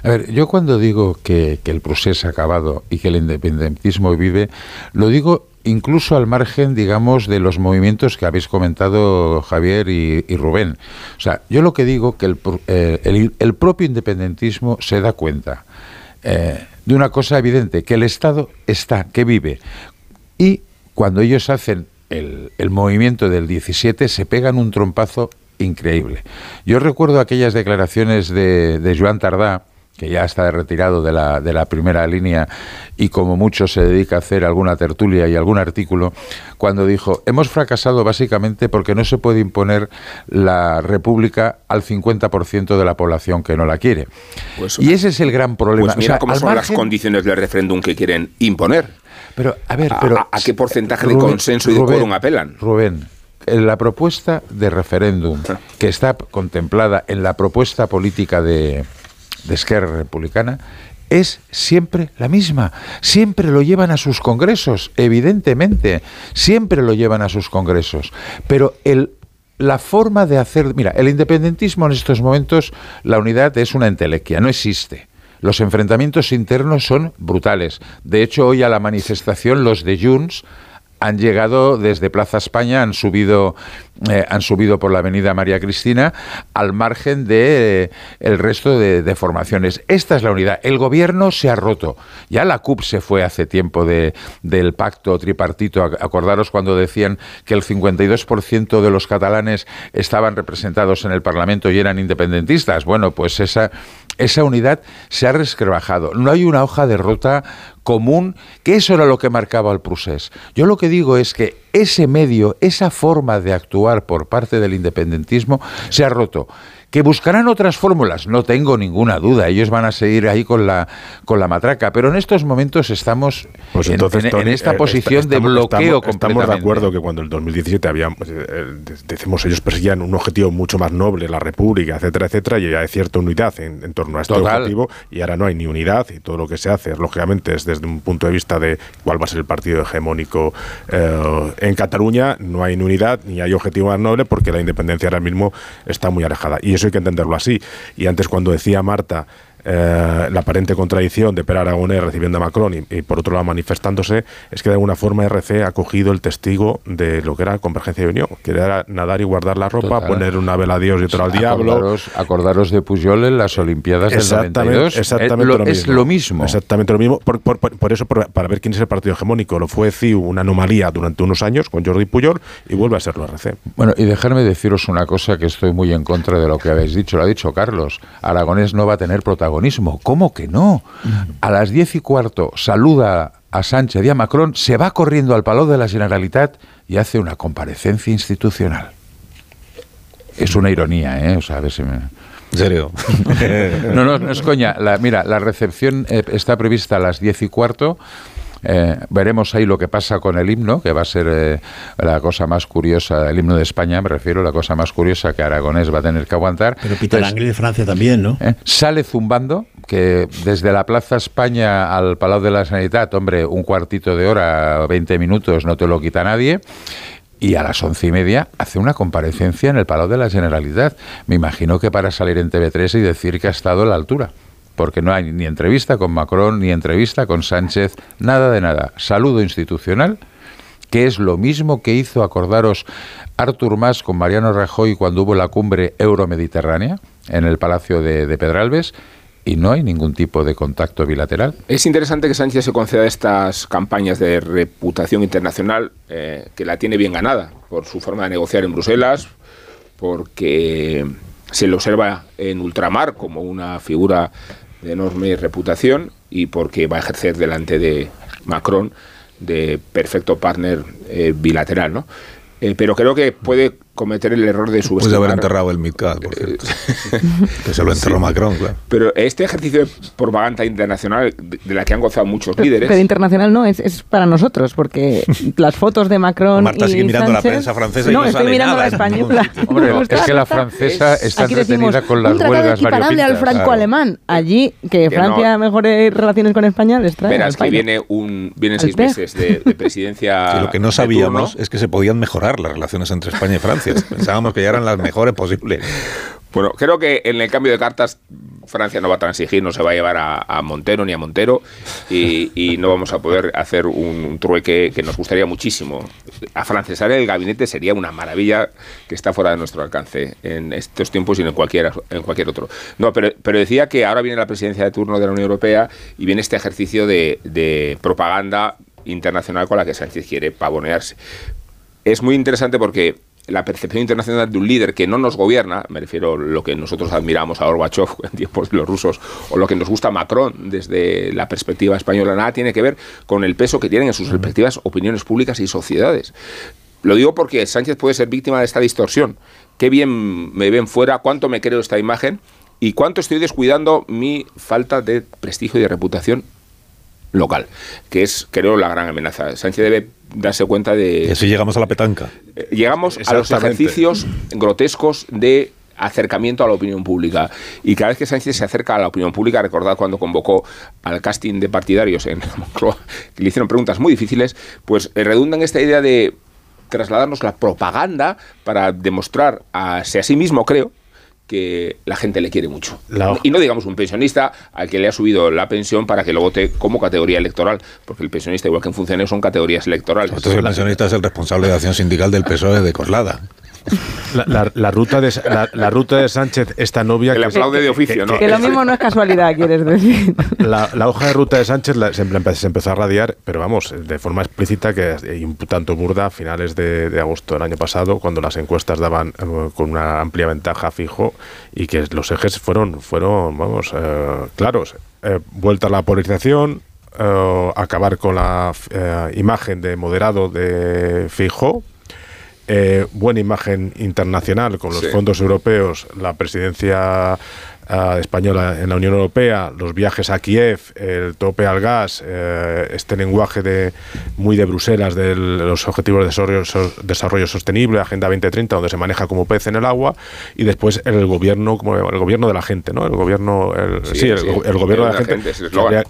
A ver, yo cuando digo que, el proceso ha acabado y que el independentismo vive, lo digo incluso al margen, digamos, de los movimientos que habéis comentado Javier y, Rubén. O sea, yo lo que digo que el, eh, propio independentismo se da cuenta eh, de una cosa evidente, que el Estado está, que vive, y cuando ellos hacen el, movimiento del 17 se pegan un trompazo increíble. Yo recuerdo aquellas declaraciones de, de Joan Tardá, que ya está retirado de la, de la primera línea y como mucho se dedica a hacer alguna tertulia y algún artículo, cuando dijo, hemos fracasado básicamente porque no se puede imponer la República al 50% de la población que no la quiere. Pues, y ese es el gran problema. Pues mira cómo son las condiciones del referéndum que quieren imponer. Pero, a ver, pero... ¿A, qué porcentaje de consenso y de quórum apelan? Rubén, la propuesta de referéndum que está contemplada en la propuesta política de, de Esquerra Republicana es siempre la misma. Siempre lo llevan a sus congresos, evidentemente. Siempre lo llevan a sus congresos. Pero el, la forma de hacer... Mira, el independentismo en estos momentos, la unidad es una entelequia, no existe. Los enfrentamientos internos son brutales. De hecho, hoy a la manifestación los de Junts han llegado desde Plaza España, han subido, eh, han subido por la Avenida María Cristina, al margen de eh, el resto de, formaciones. Esta es la unidad. El gobierno se ha roto. Ya la CUP se fue hace tiempo de, del pacto tripartito. Acordaros cuando decían que el 52% de los catalanes estaban representados en el Parlamento y eran independentistas. Bueno, pues esa, esa unidad se ha resquebrajado. No hay una hoja de ruta común, que eso era lo que marcaba el Prusés. Yo lo que digo es que ese medio, esa forma de actuar por parte del independentismo se ha roto. Que buscarán otras fórmulas, no tengo ninguna duda. Ellos van a seguir ahí con la, con la matraca. Pero en estos momentos estamos pues en, esta eh, posición de bloqueo estamos, estamos, de acuerdo que cuando el 2017 había, eh, decimos, ellos perseguían un objetivo mucho más noble, la República, etcétera, etcétera, y hay cierta unidad en, torno a este objetivo. Y ahora no hay ni unidad y todo lo que se hace, lógicamente, es desde un punto de vista de cuál va a ser el partido hegemónico eh, en Cataluña. No hay ni unidad ni hay objetivo más noble porque la independencia ahora mismo está muy alejada. Y eso hay que entenderlo así. Y antes cuando decía Marta eh, la aparente contradicción de Per Aragonés recibiendo a Macron y, por otro lado manifestándose, es que de alguna forma RC ha cogido el testigo de lo que era convergencia de unión, que era nadar y guardar la ropa, poner una vela a Dios y otra al diablo. Acordaros, de Puyol en las Olimpiadas exactamente, del 92. Exactamente lo, es lo mismo. Exactamente lo mismo. Por, eso, para ver quién es el partido hegemónico, lo fue CIU una anomalía durante unos años con Jordi Puyol y vuelve a serlo RC. Bueno, y dejarme deciros una cosa que estoy muy en contra de lo que habéis dicho. Lo ha dicho Carlos. Aragonés no va a tener protagonismo ¿Cómo que no? A las diez y cuarto saluda a Sánchez y a Macron, se va corriendo al Palau de la Generalitat y hace una comparecencia institucional. Es una ironía, ¿eh? O sea, a ver si me... ¿En serio? no, no, no es coña. mira, la recepción eh, está prevista a las diez y cuarto. Eh, veremos ahí lo que pasa con el himno, que va a ser eh, la cosa más curiosa, el himno de España, me refiero, la cosa más curiosa que Aragonés va a tener que aguantar. Pero Peter Ángel de Francia también, ¿no? Eh, sale zumbando, que desde la Plaza España al Palau de la Sanidad, hombre, un cuartito de hora, 20 minutos, no te lo quita nadie y a las once y media hace una comparecencia en el Palau de la Generalidad. Me imagino que para salir en TV3 y decir que ha estado a la altura porque no hay ni entrevista con Macron, ni entrevista con Sánchez, nada de nada. Saludo institucional, que es lo mismo que hizo, acordaros, Artur Mas con Mariano Rajoy cuando hubo la cumbre euromediterránea en el Palacio de, Pedralbes, y no hay ningún tipo de contacto bilateral. Es interesante que Sánchez se conceda estas campañas de reputación internacional, eh, que la tiene bien ganada por su forma de negociar en Bruselas, porque se le observa en ultramar como una figura de enorme reputación y porque va a ejercer delante de Macron de perfecto partner eh, bilateral, ¿no? Eh, pero creo que puede cometer el error de subestimar... Puede haber enterrado el MidCat, por cierto. que se lo enterró Macron, claro. Pero este ejercicio de propaganda internacional de la que han gozado muchos líderes... Pero internacional no, es, es para nosotros, porque las fotos de Macron Marta sigue mirando la prensa francesa y no, no estoy mirando la española. Hombre, es que la francesa está entretenida con las huelgas equiparable al franco-alemán. Allí, que, Francia mejore relaciones con España, les trae Verás que viene un, vienen seis meses de, presidencia... lo que no sabíamos es que se podían mejorar las relaciones entre España y Francia. Pensábamos que ya eran las mejores posibles. Bueno, creo que en el cambio de cartas Francia no va a transigir, no se va a llevar a, Montero ni a Montero y, no vamos a poder hacer un, trueque que nos gustaría muchísimo. A francesar el gabinete sería una maravilla que está fuera de nuestro alcance en estos tiempos y en cualquier, en cualquier otro. No, pero, pero decía que ahora viene la presidencia de turno de la Unión Europea y viene este ejercicio de propaganda internacional con la que Sánchez quiere pavonearse. Es muy interesante porque la percepción internacional de un líder que no nos gobierna, me refiero a lo que nosotros admiramos a Gorbachev en tiempos de los rusos, o lo que nos gusta Macron desde la perspectiva española, nada tiene que ver con el peso que tienen en sus respectivas opiniones públicas y sociedades. Lo digo porque Sánchez puede ser víctima de esta distorsión. Qué bien me ven fuera, cuánto me creo esta imagen y cuánto estoy descuidando mi falta de prestigio y de reputación local, que es, creo, la gran amenaza. Sánchez debe darse cuenta de... Así llegamos a la petanca. Eh, llegamos a los ejercicios grotescos de acercamiento a la opinión pública. Y cada vez que Sánchez se acerca a la opinión pública, recordad cuando convocó al casting de partidarios en Moncloa, que le hicieron preguntas muy difíciles, pues eh, redunda en esta idea de trasladarnos la propaganda para demostrar a, a sí mismo, creo, que la gente le quiere mucho. Y no digamos un pensionista al que le ha subido la pensión para que lo vote como categoría electoral, porque el pensionista, igual que en funciones, son categorías electorales. Entonces el pensionista es el responsable de acción sindical del PSOE de Coslada. La, ruta de, la, ruta de Sánchez, esta novia... Que le aplaude de oficio, ¿no? Que lo mismo no es casualidad, quieres decir. La, hoja de ruta de Sánchez se, empezó a radiar, pero vamos, de forma explícita, que un tanto burda, a finales de, agosto del año pasado, cuando las encuestas daban eh, con una amplia ventaja fijo y que los ejes fueron, fueron vamos, eh, claros. Eh, vuelta a la polarización, acabar con la imagen de moderado de Fijo, eh, buena imagen internacional con los fondos europeos, la presidencia española en la Unión Europea, los viajes a Kiev, el tope al gas, eh, este lenguaje de muy de Bruselas de los objetivos de desarrollo, desarrollo, sostenible, Agenda 2030, donde se maneja como pez en el agua, y después el gobierno como el gobierno de la gente, ¿no? El gobierno, el, sí, el, gobierno de la, gente,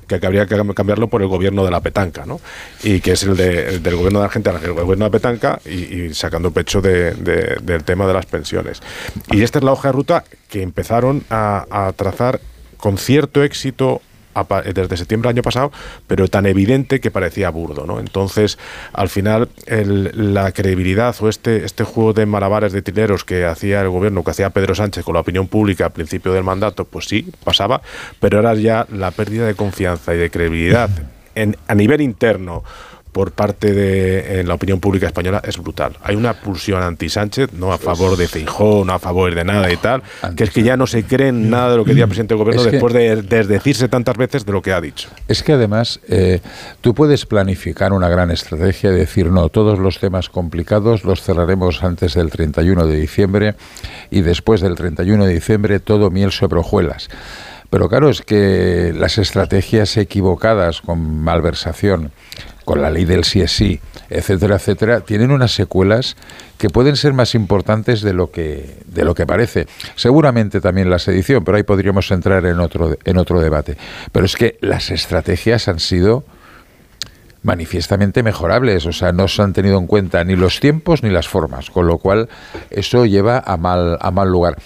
que, habría, que, cambiarlo por el gobierno de la petanca, ¿no? Y que es el, de, del gobierno de la gente el gobierno de la petanca y, sacando pecho del tema de las pensiones. Y esta es la hoja de ruta que empezaron a, a trazar con cierto éxito desde septiembre del año pasado, pero tan evidente que parecía burdo. ¿no? Entonces, al final, la credibilidad o este, este juego de malabares de tileros que hacía el gobierno, que hacía Pedro Sánchez con la opinión pública al principio del mandato, pues sí, pasaba, pero era ya la pérdida de confianza y de credibilidad a nivel interno por parte de la opinión pública española es brutal. Hay una pulsión anti-Sánchez, no a favor de Feijó, no a favor de nada y tal, que es que ya no se creen nada de lo que diga el presidente del gobierno después de desdecirse tantas veces de lo que ha dicho. Es que además eh, tú puedes planificar una gran estrategia y decir, no, todos los temas complicados los cerraremos antes del 31 de diciembre y después del 31 de diciembre todo miel sobre hojuelas. Pero claro, es que las estrategias equivocadas con malversación, con la ley del sí es sí, etcétera, etcétera, tienen unas secuelas que pueden ser más importantes de lo que, de lo que parece. Seguramente también la sedición, pero ahí podríamos entrar en otro, en otro debate. Pero es que las estrategias han sido manifiestamente mejorables, o sea, no se han tenido en cuenta ni los tiempos ni las formas, con lo cual eso lleva a mal, a mal lugar.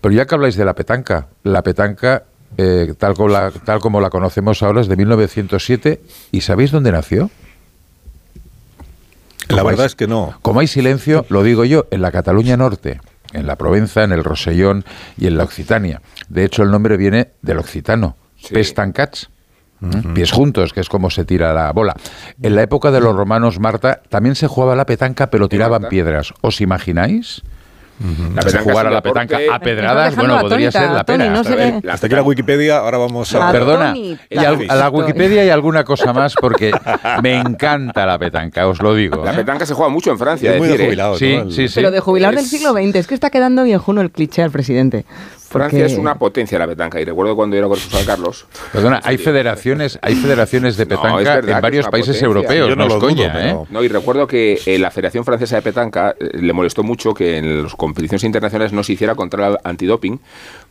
Pero ya que habláis de la petanca, la petanca eh, tal, como la, tal como la conocemos ahora, es de 1907. ¿Y sabéis dónde nació? La verdad es que no. Como hay silencio, lo digo yo, en la Cataluña Norte, en la Provenza, en el Rosellón y en la Occitania. De hecho, el nombre viene del occitano, pestancats. Pies juntos, que es como se tira la bola. En la época de los romanos, Marta, también se jugaba la petanca, pero tiraban piedras. ¿Os imagináis? La jugar a la petanca a pedradas, bueno, podría ser la pena. Hasta aquí la Wikipedia, ahora vamos a... Perdona, a, la Wikipedia y alguna cosa más porque me encanta la petanca, os lo digo. La ¿eh? petanca se juega mucho en Francia. Es muy de ¿eh? jubilado. Sí, sí, sí. Pero de jubilado del siglo XX, es que está quedando bien juno el cliché al presidente. Francia es una potencia la petanca y recuerdo cuando era con San Carlos. Perdona, hay federaciones, hay federaciones de petanca en varios países europeos, no, coña, ¿eh? No, y recuerdo que eh, la Federación Francesa de Petanca eh, le molestó mucho que en las competiciones internacionales no se hiciera control antidoping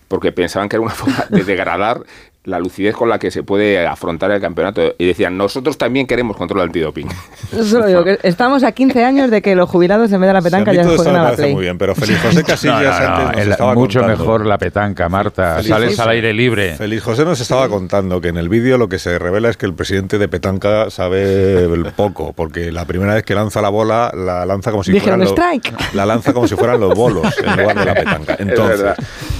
porque pensaban que era una forma de degradar la lucidez con la que se puede afrontar el campeonato. Y decían, nosotros también queremos control antidoping. Eso digo, que estamos a 15 años de que los jubilados en vez de la petanca ya se juegan a la play. muy bien, pero Feliz José Casillas antes nos estaba Mucho mejor la petanca, Marta. Sales al aire libre. Feliz José nos estaba contando que en el vídeo lo que se revela es que el presidente de petanca sabe el poco, porque la primera vez que lanza la bola, la lanza como si fueran los, la lanza como si fueran los bolos en lugar de la petanca. Entonces,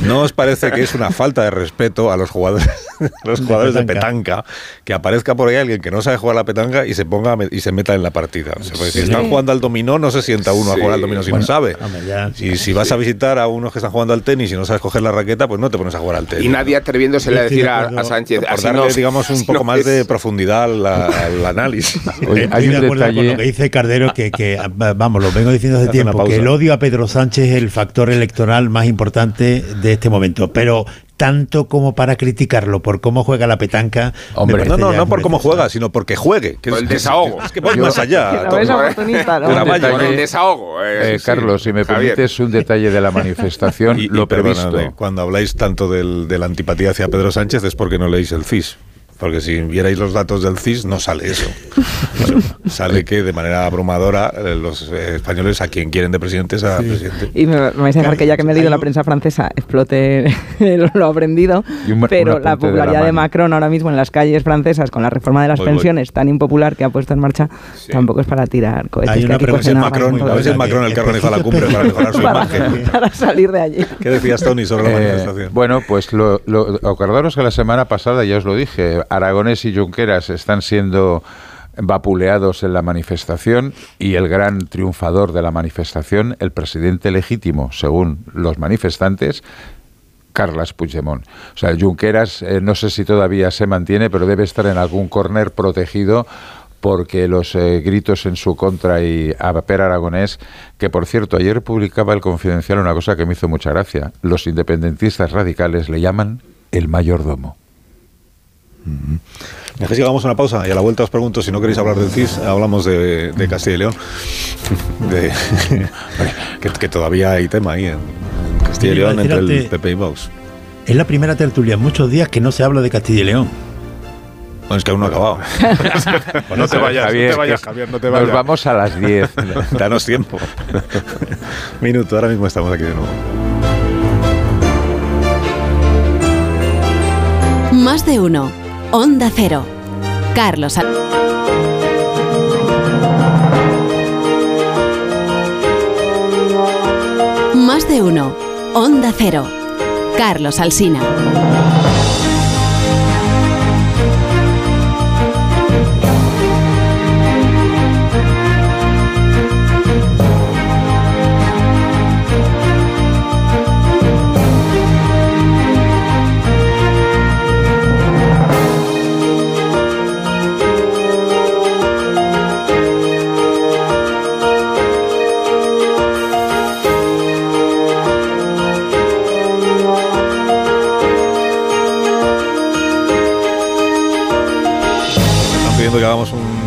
¿no os parece que es una falta de respeto a los jugadores los jugadores de petanca, que aparezca por ahí alguien que no sabe jugar a la petanca y se ponga y se meta en la partida. Pues si están jugando al dominó, no se sienta uno a jugar al dominó si no sabe. y si vas a visitar a unos que están jugando al tenis y no sabes coger la raqueta, pues no te pones a jugar al tenis. Y nadie atreviéndose a decir a, Sánchez, por darle, digamos, un poco más de profundidad al, análisis. hay un detalle... con lo que dice Cardero, que, que vamos, lo vengo diciendo hace tiempo, que el odio a Pedro Sánchez es el factor electoral más importante de este momento. Pero tanto como para criticarlo por cómo juega la petanca. Hombre, no, no, no por cómo juega, sino porque juegue. Que el desahogo. Es que voy más allá. el desahogo. Eh, Carlos, si me permites un detalle de la manifestación, y, lo previsto. cuando habláis tanto del, de la antipatía hacia Pedro Sánchez es porque no leéis el CIS. Porque si vierais los datos del CIS no sale eso. sale que de manera abrumadora eh, los eh, españoles a quien quieren de presidente es a presidente. Y me, vais a dejar que ya que me he leído la prensa francesa explote lo aprendido. pero la popularidad de, Macron ahora mismo en las calles francesas con la reforma de las pensiones tan impopular que ha puesto en marcha tampoco es para tirar cohetes. Hay una pregunta Macron, a veces Macron el que organiza la cumbre para mejorar su imagen. Para salir de allí. ¿Qué decías, Tony, sobre la eh, manifestación? Bueno, pues lo, lo, acordaros que la semana pasada ya os lo dije Aragonés y Junqueras están siendo vapuleados en la manifestación y el gran triunfador de la manifestación, el presidente legítimo, según los manifestantes, Carlas Puigdemont. O sea, Junqueras eh, no sé si todavía se mantiene, pero debe estar en algún corner protegido porque los eh, gritos en su contra y a Per Aragonés, que por cierto, ayer publicaba el Confidencial una cosa que me hizo mucha gracia. Los independentistas radicales le llaman el mayordomo. Que llegamos a una pausa y a la vuelta os pregunto si no queréis hablar del CIS, hablamos de, Castilla y León, que, todavía hay tema ahí en Castilla y León entre el PP y Vox. Es la primera tertulia en muchos días que no se habla de Castilla y León. Bueno, es que aún no ha acabado. Pues no te vayas, Javier, no te vayas, Javier, no te vayas. Nos vamos a las 10. Danos tiempo. Minuto, ahora mismo estamos aquí de nuevo. Más de uno. Onda Cero. Carlos. Más de uno. Onda Cero. Carlos Alsina.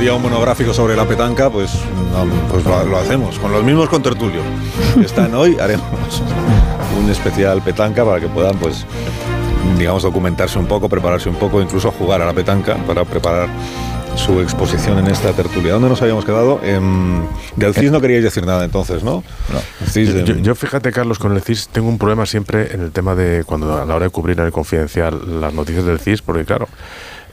Hagamos un día monográfico sobre la petanca, pues, pues lo, hacemos. Con los mismos contertulios que están hoy, haremos un especial petanca para que puedan, pues, digamos, documentarse un poco, prepararse un poco, incluso jugar a la petanca para preparar su exposición en esta tertulia. ¿Dónde nos habíamos quedado? del CIS no queríais decir nada entonces, ¿no? yo, fíjate, Carlos, con el CIS tengo un problema siempre en el tema de cuando a la hora de cubrir en el confidencial las noticias del CIS, porque claro,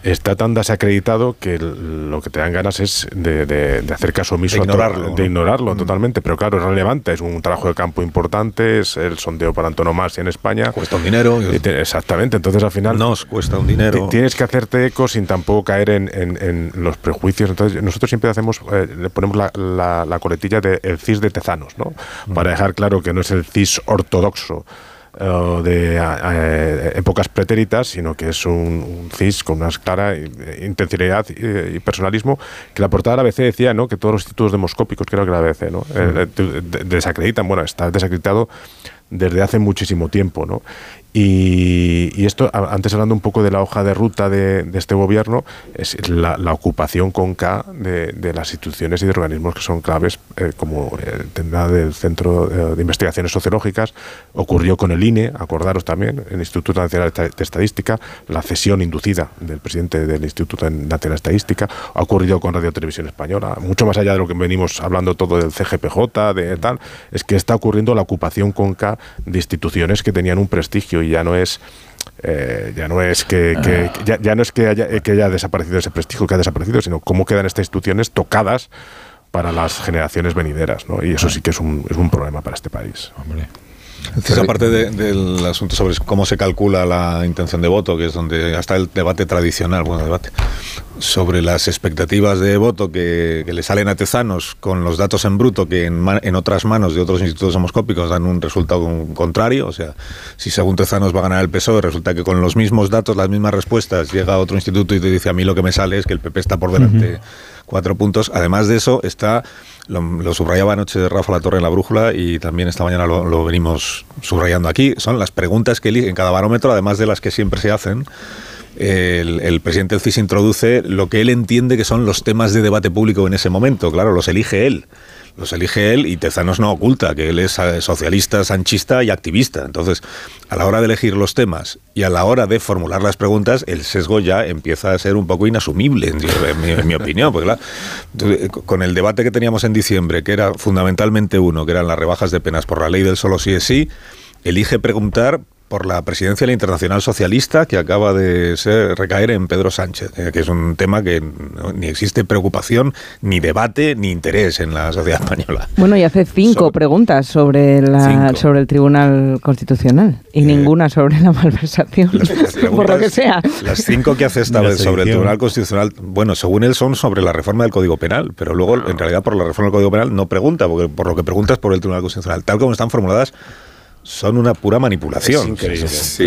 está tan desacreditado que lo que te dan ganas es de, hacer caso omiso de ignorarlo, de ignorarlo mm. totalmente. Pero claro, es relevante, es un trabajo de campo importante, es el sondeo para antonomasia en España. Cuesta un dinero. exactamente, entonces al final... Nos cuesta un dinero. Tienes que hacerte eco sin tampoco caer en, los prejuicios. Entonces nosotros siempre hacemos, eh, le ponemos la, coletilla del de CIS de Tezanos, ¿no? Mm. Para dejar claro que no es el CIS ortodoxo de eh, épocas pretéritas, sino que es un, CIS con una clara intencionalidad y, personalismo, que la portada de la ABC decía ¿no? que todos los institutos demoscópicos, creo que la ABC, ¿no? Eh, desacreditan, bueno, está desacreditado desde hace muchísimo tiempo, ¿no? Y, esto, antes hablando un poco de la hoja de ruta de, este gobierno, es la, ocupación con K de, las instituciones y de organismos que son claves, eh, como el tema del Centro eh, de Investigaciones Sociológicas, ocurrió con el INE, acordaros también, el Instituto Nacional de Estadística, la cesión inducida del presidente del Instituto Nacional de Estadística, ha ocurrido con Radio Televisión Española, mucho más allá de lo que venimos hablando todo del CGPJ, de tal, es que está ocurriendo la ocupación con K de instituciones que tenían un prestigio y ya no es eh, ya no es que, ya, no es que haya, que haya desaparecido ese prestigio que ha desaparecido, sino cómo quedan estas instituciones tocadas para las generaciones venideras, ¿no? Y eso sí que es un, es un problema para este país. Entonces, aparte del asunto sobre cómo se calcula la intención de voto, que es donde hasta el debate tradicional, bueno, debate, sobre las expectativas de voto que, le salen a Tezanos con los datos en bruto que en, en, otras manos de otros institutos homoscópicos dan un resultado contrario. O sea, si según Tezanos va a ganar el PSOE, resulta que con los mismos datos, las mismas respuestas, llega a otro instituto y te dice a mí lo que me sale es que el PP está por delante cuatro puntos. Además de eso, está, lo, subrayaba anoche Rafa La Torre en la brújula y también esta mañana lo, venimos subrayando aquí, son las preguntas que en cada barómetro, además de las que siempre se hacen. El, el, presidente del CIS introduce lo que él entiende que son los temas de debate público en ese momento. Claro, los elige él los elige él y Tezanos no oculta que él es eh, socialista, sanchista y activista. Entonces, a la hora de elegir los temas y a la hora de formular las preguntas, el sesgo ya empieza a ser un poco inasumible, en mi, opinión. Porque, eh, con el debate que teníamos en diciembre, que era fundamentalmente uno, que eran las rebajas de penas por la ley del solo sí es sí, elige preguntar por la presidencia de la Internacional Socialista que acaba de ser, recaer en Pedro Sánchez, eh, que es un tema que ni existe preocupación, ni debate, ni interés en la sociedad española. Bueno, y hace cinco preguntas sobre, la, sobre el Tribunal Constitucional y eh, ninguna sobre la malversación, por lo que sea. Las cinco que hace esta vez sobre el Tribunal Constitucional, bueno, según él son sobre la reforma del Código Penal, pero luego en realidad por la reforma del Código Penal no pregunta, porque por lo que pregunta es por el Tribunal Constitucional. Tal como están formuladas, son una pura manipulación.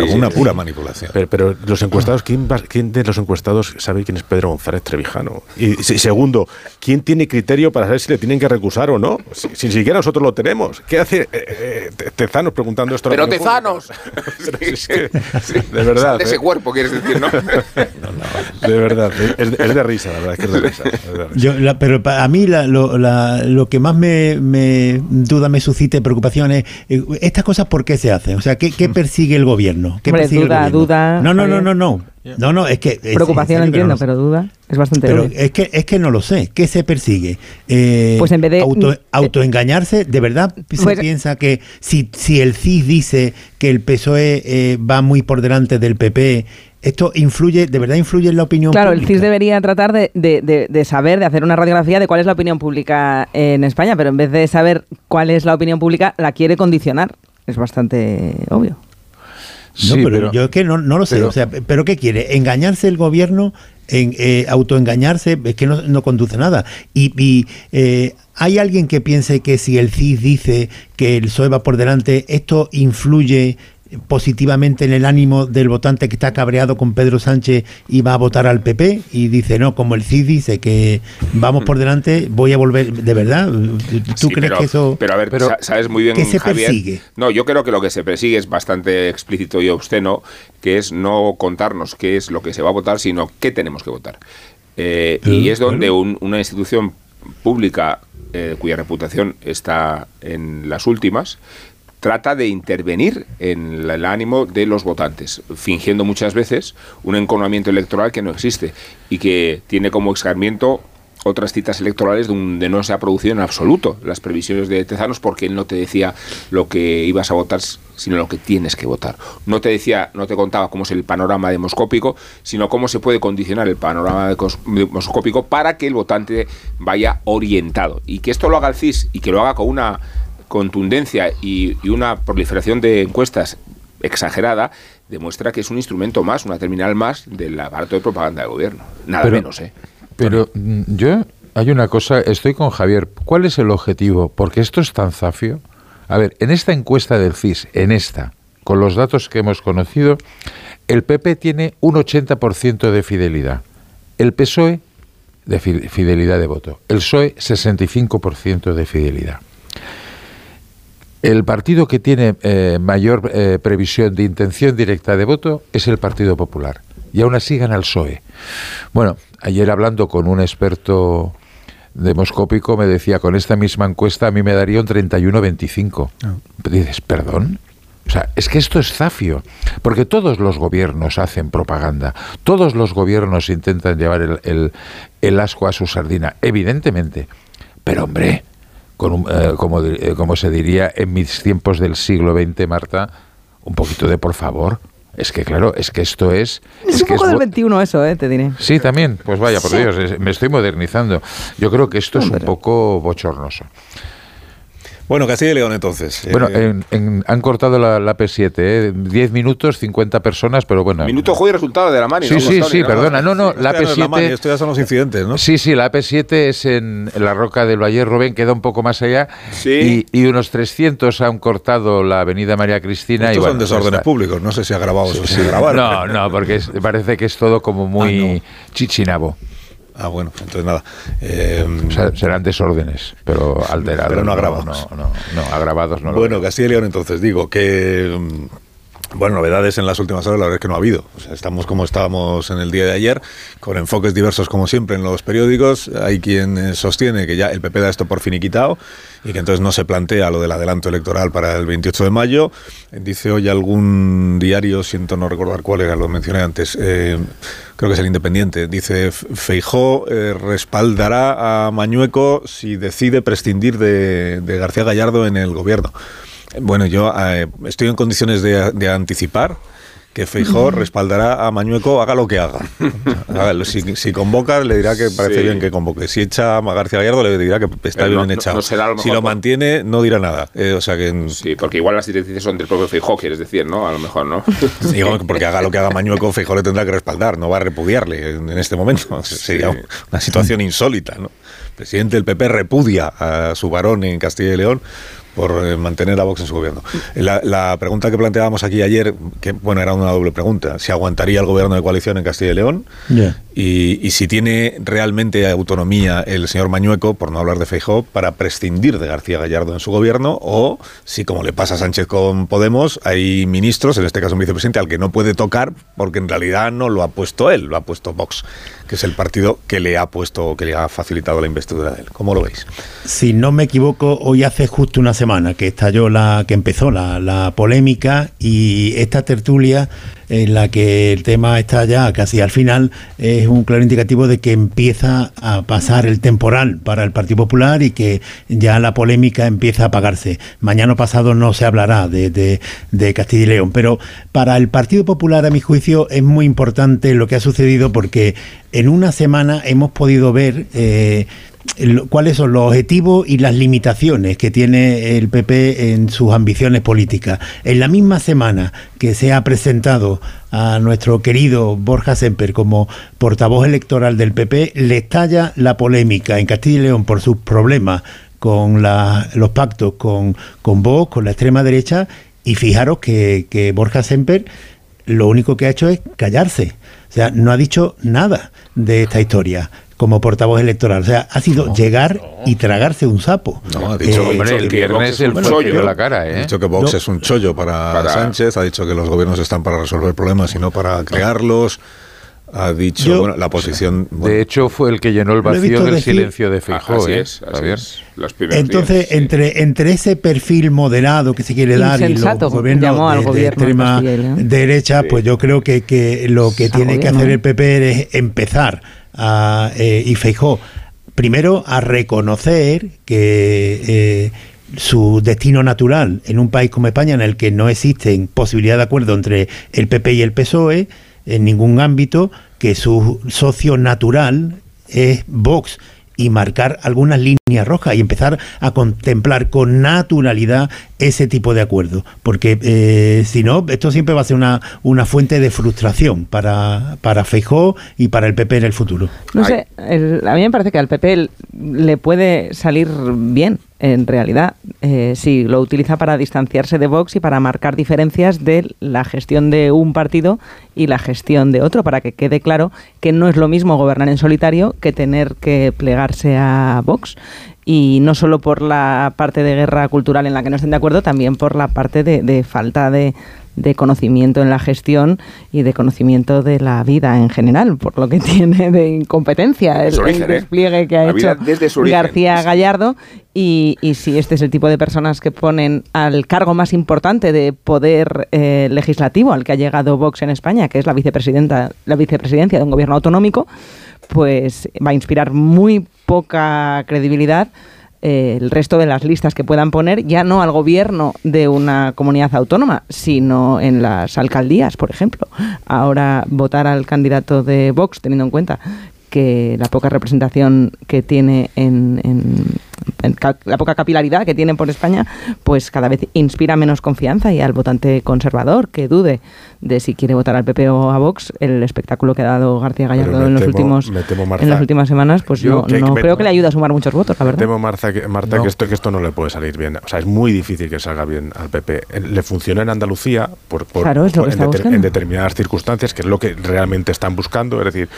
una pura manipulación. Pero, los encuestados, ¿quién, ¿quién, de los encuestados sabe quién es Pedro González Trevijano? Y, segundo, ¿quién tiene criterio para saber si le tienen que recusar o no? Si, ni siquiera nosotros lo tenemos. ¿Qué hace eh, eh, Tezanos preguntando esto? Pero Tezanos. de verdad. De ese ¿eh? cuerpo, quieres decir, ¿no? de verdad. Es, de risa, la verdad, es que es de risa. Yo, pero a mí lo, lo, que más me, me duda me suscite preocupación es estas cosas por qué se hacen? O sea, ¿qué, qué persigue el gobierno? ¿Qué persigue duda, duda. No, no, no, no, no. No, no, es que... Preocupación entiendo, pero duda es bastante Pero es que, es que no lo sé. ¿Qué se persigue? Eh, pues en vez de... Auto, autoengañarse, ¿de verdad se pues piensa que si, si el CIS dice que el PSOE eh, va muy por delante del PP, esto influye, de verdad influye en la opinión pública. Claro, el CIS debería tratar de, de, de, saber, de hacer una radiografía de cuál es la opinión pública en España, pero en vez de saber cuál es la opinión pública, la quiere condicionar es bastante obvio. No, pero, yo es que no, lo sé. o sea, ¿pero qué quiere? ¿Engañarse el gobierno? En, eh, ¿Autoengañarse? Es que no, conduce nada. Y, eh, ¿hay alguien que piense que si el CIS dice que el PSOE va por delante, esto influye positivamente en el ánimo del votante que está cabreado con Pedro Sánchez y va a votar al PP y dice, no, como el CID dice que vamos por delante, voy a volver, ¿de verdad? ¿Tú crees que eso... Pero a ver, sabes muy bien, ¿qué se persigue? No, yo creo que lo que se persigue es bastante explícito y obsceno, que es no contarnos qué es lo que se va a votar, sino qué tenemos que votar. Eh, y es donde una institución pública eh, cuya reputación está en las últimas, trata de intervenir en el ánimo de los votantes, fingiendo muchas veces un enconamiento electoral que no existe y que tiene como escarmiento otras citas electorales donde no se ha producido en absoluto las previsiones de Tezanos porque él no te decía lo que ibas a votar, sino lo que tienes que votar. No te decía, no te contaba cómo es el panorama demoscópico, sino cómo se puede condicionar el panorama demoscópico para que el votante vaya orientado. Y que esto lo haga el CIS y que lo haga con una contundencia y, una proliferación de encuestas exagerada demuestra que es un instrumento más, una terminal más del aparato de propaganda del gobierno. Nada menos, ¿eh? Pero mm, yo, hay una cosa, estoy con Javier. ¿Cuál es el objetivo? Porque esto es tan zafio. A ver, en esta encuesta del CIS, en esta, con los datos que hemos conocido, el PP tiene un 80% de fidelidad. El PSOE de fidelidad de voto. El PSOE 65% de fidelidad. El partido que tiene eh, mayor eh, previsión de intención directa de voto es el Partido Popular. Y aún así gana el PSOE. Bueno, ayer hablando con un experto demoscópico me decía, con esta misma encuesta a mí me daría un 31-25. Ah. Dices, ¿perdón? O sea, es que esto es zafio, porque todos los gobiernos hacen propaganda, todos los gobiernos intentan llevar el, el, el asco a su sardina, evidentemente. Pero hombre, con eh, como, eh, como se diría en mis tiempos del siglo XX, Marta, un poquito de por favor. Es que claro, es que esto es... Es, un poco del 21 eso, eh, te diré. Sí, también. Pues vaya, por Dios, me estoy modernizando. Yo creo que esto es un poco bochornoso. Bueno, Castilla y León entonces. Bueno, eh, han cortado la, la P7, ¿eh? 10 minutos, 50 personas, pero bueno. Minuto juego y resultado de la mani. Sí, sí, sí, perdona. No, no, la P7. esto ya son los incidentes, ¿no? Sí, sí, la P7 es en, la roca del Valle Robén, queda un poco más allá. Sí. Y, unos 300 han cortado la avenida María Cristina. Estos y son desórdenes públicos, no sé si ha grabado o si grabaron. No, no, porque parece que es todo como muy ah, chichinabo. Ah, bueno, entonces nada. Eh, serán desórdenes, pero alterados. Pero no agravados. No, no, no, agravados no. Bueno, Castilla y León, entonces digo que. Bueno, novedades en las últimas horas, la verdad es que no ha habido. O sea, estamos como estábamos en el día de ayer, con enfoques diversos como siempre en los periódicos. Hay quien eh, sostiene que ya el PP da esto por finiquitado y que entonces no se plantea lo del adelanto electoral para el 28 de mayo. Dice hoy algún diario, siento no recordar cuál era, lo mencioné antes, eh, creo que es el Independiente, dice Feijó eh, respaldará a Mañueco si decide prescindir de, de García Gallardo en el gobierno. Bueno, yo eh, estoy en condiciones de, anticipar que Feijó respaldará a Mañueco haga lo que haga. si, convoca, le dirá que parece bien que convoque. Si echa a García Gallardo, le dirá que está bien echado. si lo mantiene, no dirá nada. Eh, o sea que, sí, porque igual las directrices son del propio Feijó, quieres decir, ¿no? A lo mejor, ¿no? Sí, porque haga lo que haga Mañueco, Feijó le tendrá que respaldar, no va a repudiarle en, este momento. Sería una situación insólita, ¿no? El presidente del PP repudia a su varón en Castilla y León por eh, mantener a Vox en su gobierno. La, pregunta que planteábamos aquí ayer, que bueno, era una doble pregunta, si aguantaría el gobierno de coalición en Castilla y León y, si tiene realmente autonomía el señor Mañueco, por no hablar de Feijó, para prescindir de García Gallardo en su gobierno o si, como le pasa a Sánchez con Podemos, hay ministros, en este caso un vicepresidente, al que no puede tocar porque en realidad no lo ha puesto él, lo ha puesto Vox, que es el partido que le ha puesto, que le ha facilitado la investidura de él. ¿Cómo lo veis? Si no me equivoco, hoy hace justo una semana que estalló la, que empezó la, la polémica y esta tertulia en la que el tema está ya casi al final es un claro indicativo de que empieza a pasar el temporal para el Partido Popular y que ya la polémica empieza a apagarse. Mañana pasado no se hablará de, de, Castilla y León, pero para el Partido Popular, a mi juicio, es muy importante lo que ha sucedido porque en una semana hemos podido ver eh, cuáles son los objetivos y las limitaciones que tiene el PP en sus ambiciones políticas. En la misma semana que se ha presentado a nuestro querido Borja Semper como portavoz electoral del PP, le estalla la polémica en Castilla y León por sus problemas con los pactos con, con Vox, con la extrema derecha, y fijaros que, que Borja Semper lo único que ha hecho es callarse. O sea, no ha dicho nada de esta historia como portavoz electoral. O sea, ha sido llegar y tragarse un sapo. No, ha dicho, eh, el viernes el chollo de la cara, ¿eh? Ha dicho que Vox es un chollo para, Sánchez, ha dicho que los gobiernos están para resolver problemas y no para crearlos. Ha dicho bueno, la posición. de hecho, fue el que llenó el vacío del silencio de Feijóo. ¿eh? es, Entonces, entre, entre ese perfil moderado que se quiere dar y los gobiernos de, extrema derecha, pues yo creo que, que lo que tiene que hacer el PP es empezar eh, y Feijó, primero a reconocer que eh, su destino natural en un país como España, en el que no existe posibilidad de acuerdo entre el PP y el PSOE en ningún ámbito, que su socio natural es Vox y marcar algunas líneas rojas y empezar a contemplar con naturalidad ese tipo de acuerdo. Porque eh, si no, esto siempre va a ser una, una fuente de frustración para, para Feijó y para el PP en el futuro. No sé, a mí me parece que al PP le puede salir bien en realidad, eh, si lo utiliza para distanciarse de Vox y para marcar diferencias de la gestión de un partido y la gestión de otro, para que quede claro que no es lo mismo gobernar en solitario que tener que plegarse a Vox. Y no solo por la parte de guerra cultural en la que no estén de acuerdo, también por la parte de falta de, de conocimiento en la gestión y de conocimiento de la vida en general, por lo que tiene de incompetencia el, ¿eh? despliegue que ha hecho García Gallardo. Y, si este es el tipo de personas que ponen al cargo más importante de poder eh, legislativo al que ha llegado Vox en España, que es la vicepresidenta, la vicepresidencia de un gobierno autonómico, pues va a inspirar muy poca credibilidad eh, el resto de las listas que puedan poner, ya no al gobierno de una comunidad autónoma, sino en las alcaldías, por ejemplo. Ahora votar al candidato de Vox, teniendo en cuenta que la poca representación que tiene en, la poca capilaridad que tienen por España, pues cada vez inspira menos confianza y al votante conservador que dude de si quiere votar al PP o a Vox, el espectáculo que ha dado García Gallardo en los últimos en las últimas semanas, pues no, creo que le ayude a sumar muchos votos, la verdad. temo, Marta, que, Marta que, esto, que esto no le puede salir bien. O sea, es muy difícil que salga bien al PP. Le funciona en Andalucía por, en, determinadas circunstancias, que es lo que realmente están buscando. Es decir,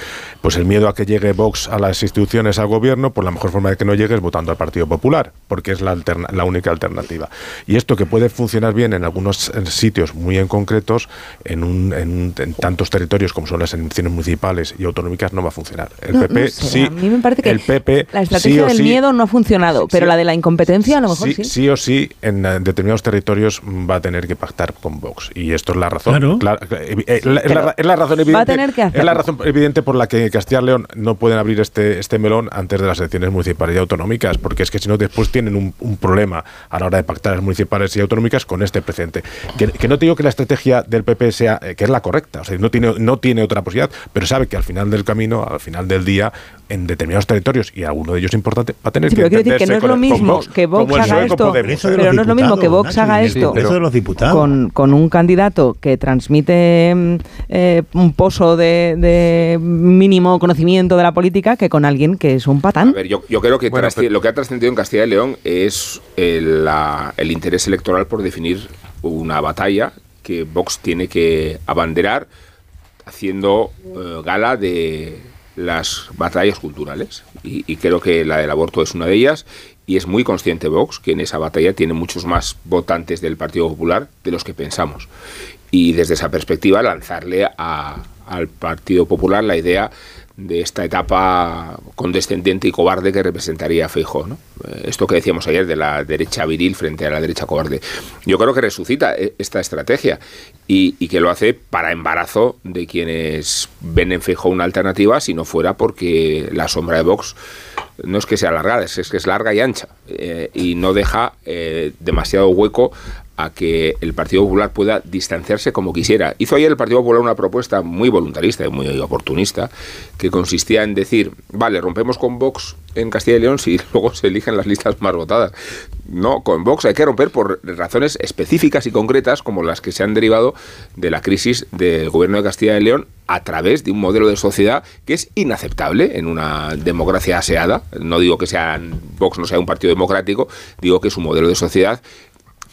pues el miedo a que llegue Vox a las instituciones, al gobierno, pues la mejor forma de que no llegue es votando al Partido Popular, porque es la, la única alternativa. Y esto que puede funcionar bien en algunos sitios muy en concretos, en, un, en, tantos territorios como son las elecciones municipales y autonómicas, no va a funcionar. El PP sí. A mí me parece que el PP, la estrategia del miedo no ha funcionado, pero la de la incompetencia a lo mejor sí. Sí, o sí, en determinados territorios va a tener que pactar con Vox. Y esto es la razón. Claro. Eh, eh, es, la, razón evidente. Va a tener que Es la razón evidente por la que Castilla y León no pueden abrir este, este melón antes de las elecciones municipales y autonómicas, porque es que si no después tienen un, un problema a la hora de pactar las municipales y autonómicas con este precedente. Que, que, no te digo que la estrategia del PP sea eh, que es la correcta, o sea, no tiene, no tiene otra posibilidad, pero sabe que al final del camino, al final del día, en determinados territorios, y alguno de ellos importante, va a tener que decir que no es lo mismo que Vox haga esto, pero no es lo mismo que Vox haga esto con, con, un candidato que transmite eh, un pozo de, de, mínimo conocimiento de la política que con alguien que es un patán. A ver, yo, yo creo que lo que ha trascendido en Castilla y León es el, interés electoral por definir una batalla que Vox tiene que abanderar haciendo eh, gala de las batallas culturales. Y, creo que la del aborto es una de ellas. Y es muy consciente Vox que en esa batalla tiene muchos más votantes del Partido Popular de los que pensamos. Y desde esa perspectiva lanzarle al Partido Popular la idea de esta etapa condescendiente y cobarde que representaría Feijóo. ¿no? Eh, esto que decíamos ayer de la derecha viril frente a la derecha cobarde. Yo creo que resucita eh, esta estrategia y, que lo hace para embarazo de quienes ven en Feijóo una alternativa, si no fuera porque la sombra de Vox no es que sea alargada, es que es larga y ancha eh, y no deja demasiado hueco a que el Partido Popular pueda distanciarse como quisiera. Hizo ayer el Partido Popular una propuesta muy voluntarista y muy oportunista, que consistía en decir, vale, rompemos con Vox en Castilla y León si luego se eligen las listas más votadas. No, con Vox hay que romper por razones específicas y concretas como las que se han derivado de la crisis del gobierno de Castilla y León a través de un modelo de sociedad que es inaceptable en una democracia aseada. No digo que sea Vox no sea un partido democrático, digo que es un modelo de sociedad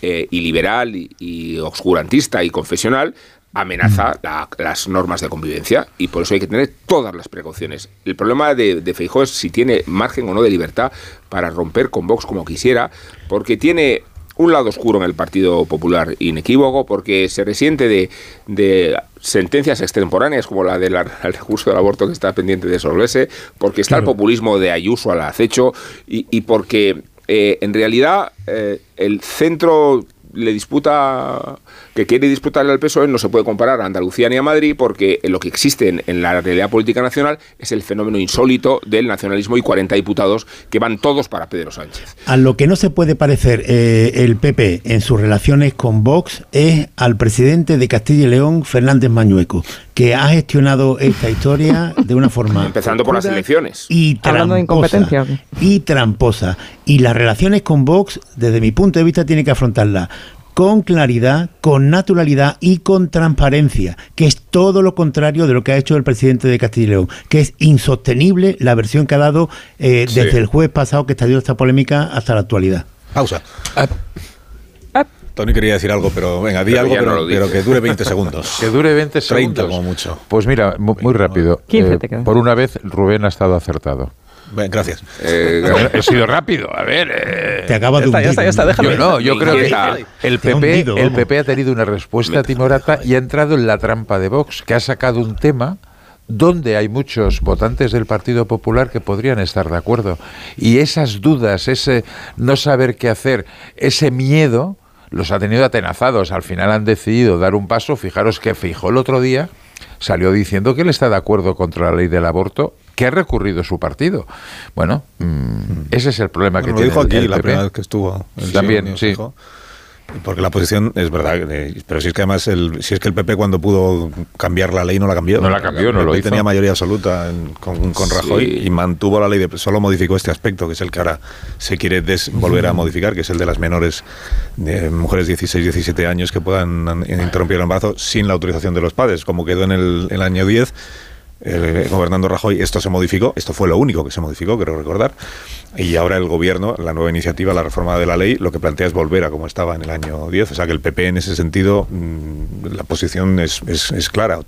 eh, y liberal y, oscurantista y confesional amenaza las normas de convivencia y por eso hay que tener todas las precauciones. El problema de, de Feijóo es si tiene margen o no de libertad para romper con Vox como quisiera, porque tiene un lado oscuro en el Partido Popular inequívoco, porque se resiente de, sentencias extemporáneas como la del recurso del aborto que está pendiente de resolverse, porque está el populismo de Ayuso al acecho y, y porque eh, en realidad eh, el centro le disputa, que quiere disputarle al PSOE, no se puede comparar a Andalucía ni a Madrid, porque lo que existe en, la realidad política nacional es el fenómeno insólito del nacionalismo y 40 diputados que van todos para Pedro Sánchez. A lo que no se puede parecer eh, el PP en sus relaciones con Vox es al presidente de Castilla y León, Fernández Mañueco, que ha gestionado esta historia de una forma... Empezando por las elecciones. Y Hablando de incompetencia. Y tramposa. Y las relaciones con Vox, desde mi punto de vista, tiene que afrontarla con claridad, con naturalidad y con transparencia, que es todo lo contrario de lo que ha hecho el presidente de Castilla y León, que es insostenible la versión que ha dado eh, desde el jueves pasado que estalló esta polémica hasta la actualidad. Pausa. Ah. Ah. Tony quería decir algo, pero venga, di algo, pero, que dure 20 segundos. que dure 20 segundos. 30 como mucho. Pues mira, muy, rápido. Eh, por una vez, Rubén ha estado acertado gracias. Eh, he sido rápido. A ver. Eh. Te acaba de ya está, ya está, déjame. Yo no, yo creo que el PP, el PP ha tenido una respuesta timorata y ha entrado en la trampa de Vox, que ha sacado un tema donde hay muchos votantes del Partido Popular que podrían estar de acuerdo. Y esas dudas, ese no saber qué hacer, ese miedo, los ha tenido atenazados. Al final han decidido dar un paso. Fijaros que fijó el otro día salió diciendo que él está de acuerdo contra la ley del aborto que ha recurrido su partido. Bueno, mm, ese es el problema que tiene. dijo aquí la primera vez que estuvo. También, sí. Porque la posición es verdad, pero si es que además, el, si es que el PP cuando pudo cambiar la ley no la cambió. No la cambió, no lo hizo. tenía mayoría absoluta con, con, Rajoy y mantuvo la ley, de, solo modificó este aspecto, que es el que ahora se quiere volver a modificar, que es el de las menores, de mujeres 16, 17 años que puedan interrumpir el embarazo sin la autorización de los padres, como quedó en el, el año 10 eh, gobernando Rajoy, esto se modificó, esto fue lo único que se modificó, creo recordar, y ahora el gobierno, la nueva iniciativa, la reforma de la ley, lo que plantea es volver a como estaba en el año 10, o sea que el PP en ese sentido, mm, la posición es, es, clara.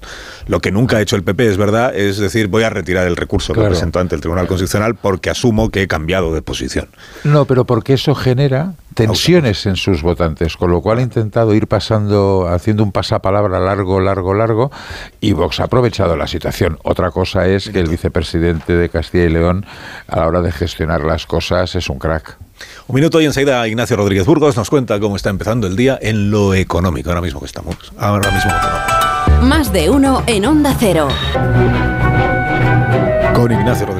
Lo que nunca ha hecho el PP, es verdad, es decir, voy a retirar el recurso que presentó ante el Tribunal Constitucional porque asumo que he cambiado de posición. No, pero porque eso genera tensiones en sus votantes, con lo cual ha intentado ir pasando, haciendo un pasapalabra largo, largo, largo, y Vox ha aprovechado la situación. Otra cosa es que el vicepresidente de Castilla y León, a la hora de gestionar las cosas, es un crack. Un minuto y enseguida Ignacio Rodríguez Burgos nos cuenta cómo está empezando el día en lo económico, ahora mismo que estamos. Ahora mismo Más de uno en Onda Cero. Con Ignacio Rodríguez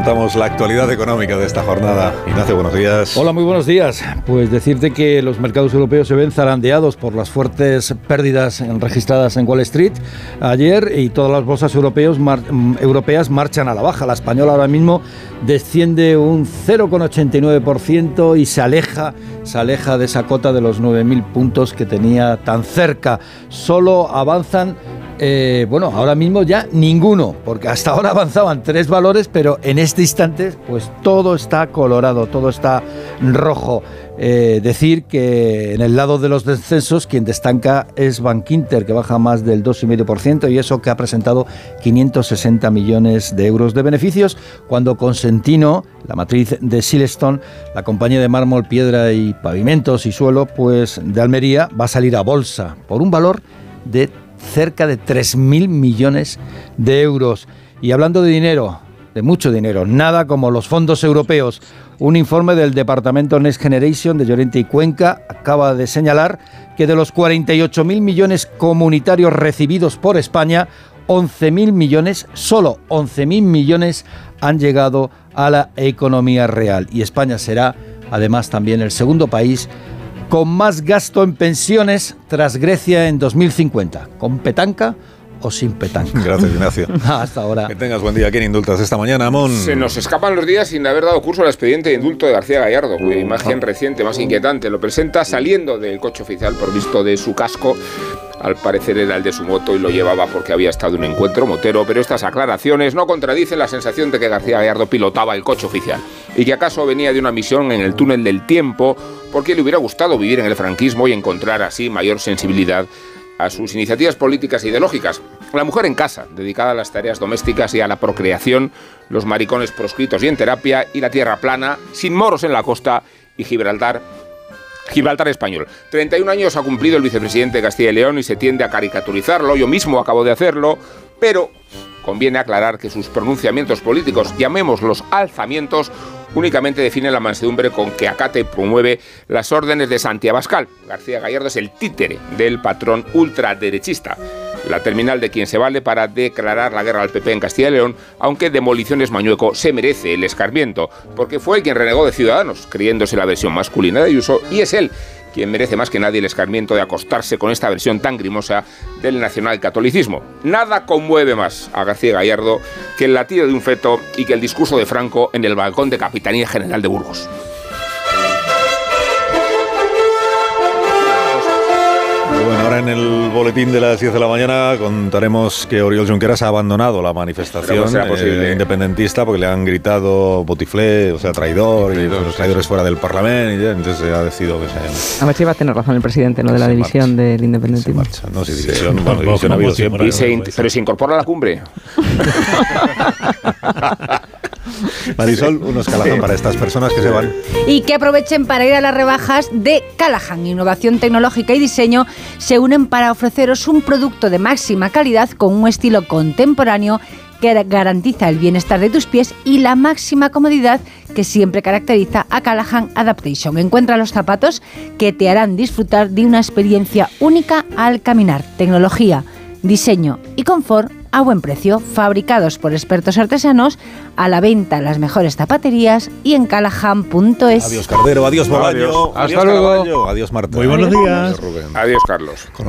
contamos la actualidad económica de esta jornada. Ignacio, buenos días. Hola, muy buenos días. Pues decirte que los mercados europeos se ven zarandeados por las fuertes pérdidas registradas en Wall Street ayer y todas las bolsas mm, europeas marchan a la baja. La española ahora mismo desciende un 0,89% y se aleja, se aleja de esa cota de los 9.000 puntos que tenía tan cerca. Solo avanzan eh, bueno, ahora mismo ya ninguno, porque hasta ahora avanzaban tres valores, pero en este instante, pues todo está colorado, todo está rojo. Eh, decir que en el lado de los descensos, quien destaca es Bankinter, que baja más del 2,5%, y eso que ha presentado 560 millones de euros de beneficios, cuando Consentino, la matriz de Silestone, la compañía de mármol, piedra y pavimentos y suelo, pues de Almería, va a salir a bolsa por un valor de cerca de 3.000 millones de euros. Y hablando de dinero, de mucho dinero, nada como los fondos europeos. Un informe del Departamento Next Generation de Llorente y Cuenca acaba de señalar que de los 48.000 millones comunitarios recibidos por España, 11.000 millones, solo 11.000 millones han llegado a la economía real. Y España será además también el segundo país con más gasto en pensiones tras Grecia en 2050. ¿Con petanca o sin petanca? Gracias, Ignacio. Hasta ahora. Que tengas buen día. ¿Quién indultas esta mañana, Amón? Se nos escapan los días sin haber dado curso al expediente de indulto de García Gallardo, cuya imagen reciente, más inquietante, lo presenta saliendo del coche oficial por visto de su casco al parecer era el de su moto y lo llevaba porque había estado en un encuentro motero, pero estas aclaraciones no contradicen la sensación de que García Gallardo pilotaba el coche oficial y que acaso venía de una misión en el túnel del tiempo porque le hubiera gustado vivir en el franquismo y encontrar así mayor sensibilidad a sus iniciativas políticas e ideológicas. La mujer en casa, dedicada a las tareas domésticas y a la procreación, los maricones proscritos y en terapia, y la tierra plana, sin moros en la costa y Gibraltar Gibraltar español. 31 años ha cumplido el vicepresidente de Castilla y León y se tiende a caricaturizarlo. Yo mismo acabo de hacerlo, pero conviene aclarar que sus pronunciamientos políticos, llamémoslos alzamientos, únicamente definen la mansedumbre con que acate promueve las órdenes de Santiago Abascal. García Gallardo es el títere del patrón ultraderechista la terminal de quien se vale para declarar la guerra al PP en Castilla y León, aunque Demoliciones Mañueco se merece el escarmiento, porque fue el quien renegó de Ciudadanos, creyéndose la versión masculina de Ayuso, y es él quien merece más que nadie el escarmiento de acostarse con esta versión tan grimosa del nacionalcatolicismo. Nada conmueve más a García Gallardo que el latido de un feto y que el discurso de Franco en el balcón de Capitanía General de Burgos. Bueno, ahora en el boletín de las 10 de la mañana contaremos que Oriol Junqueras ha abandonado la manifestación eh, independentista porque le han gritado botiflé, o sea, traidor, y los traidores fuera del Parlamento, y entonces ha decidido que se... A ver si va a tener razón el presidente, ¿no? De la división del independentismo. No, si división, bueno, división ha habido siempre. pero se incorpora a la cumbre. Marisol, unos Callahan para estas personas que se van. Y que aprovechen para ir a las rebajas de Callahan. Innovación tecnológica y diseño se unen para ofreceros un producto de máxima calidad con un estilo contemporáneo que garantiza el bienestar de tus pies y la máxima comodidad que siempre caracteriza a Callahan Adaptation. Encuentra los zapatos que te harán disfrutar de una experiencia única al caminar. Tecnología, diseño y confort a buen precio, fabricados por expertos artesanos, a la venta en las mejores zapaterías y en callahan.es. Adiós Cardero, adiós Bolaño. Hasta luego. Adiós Marta. Muy buenos días. Adiós Carlos. Con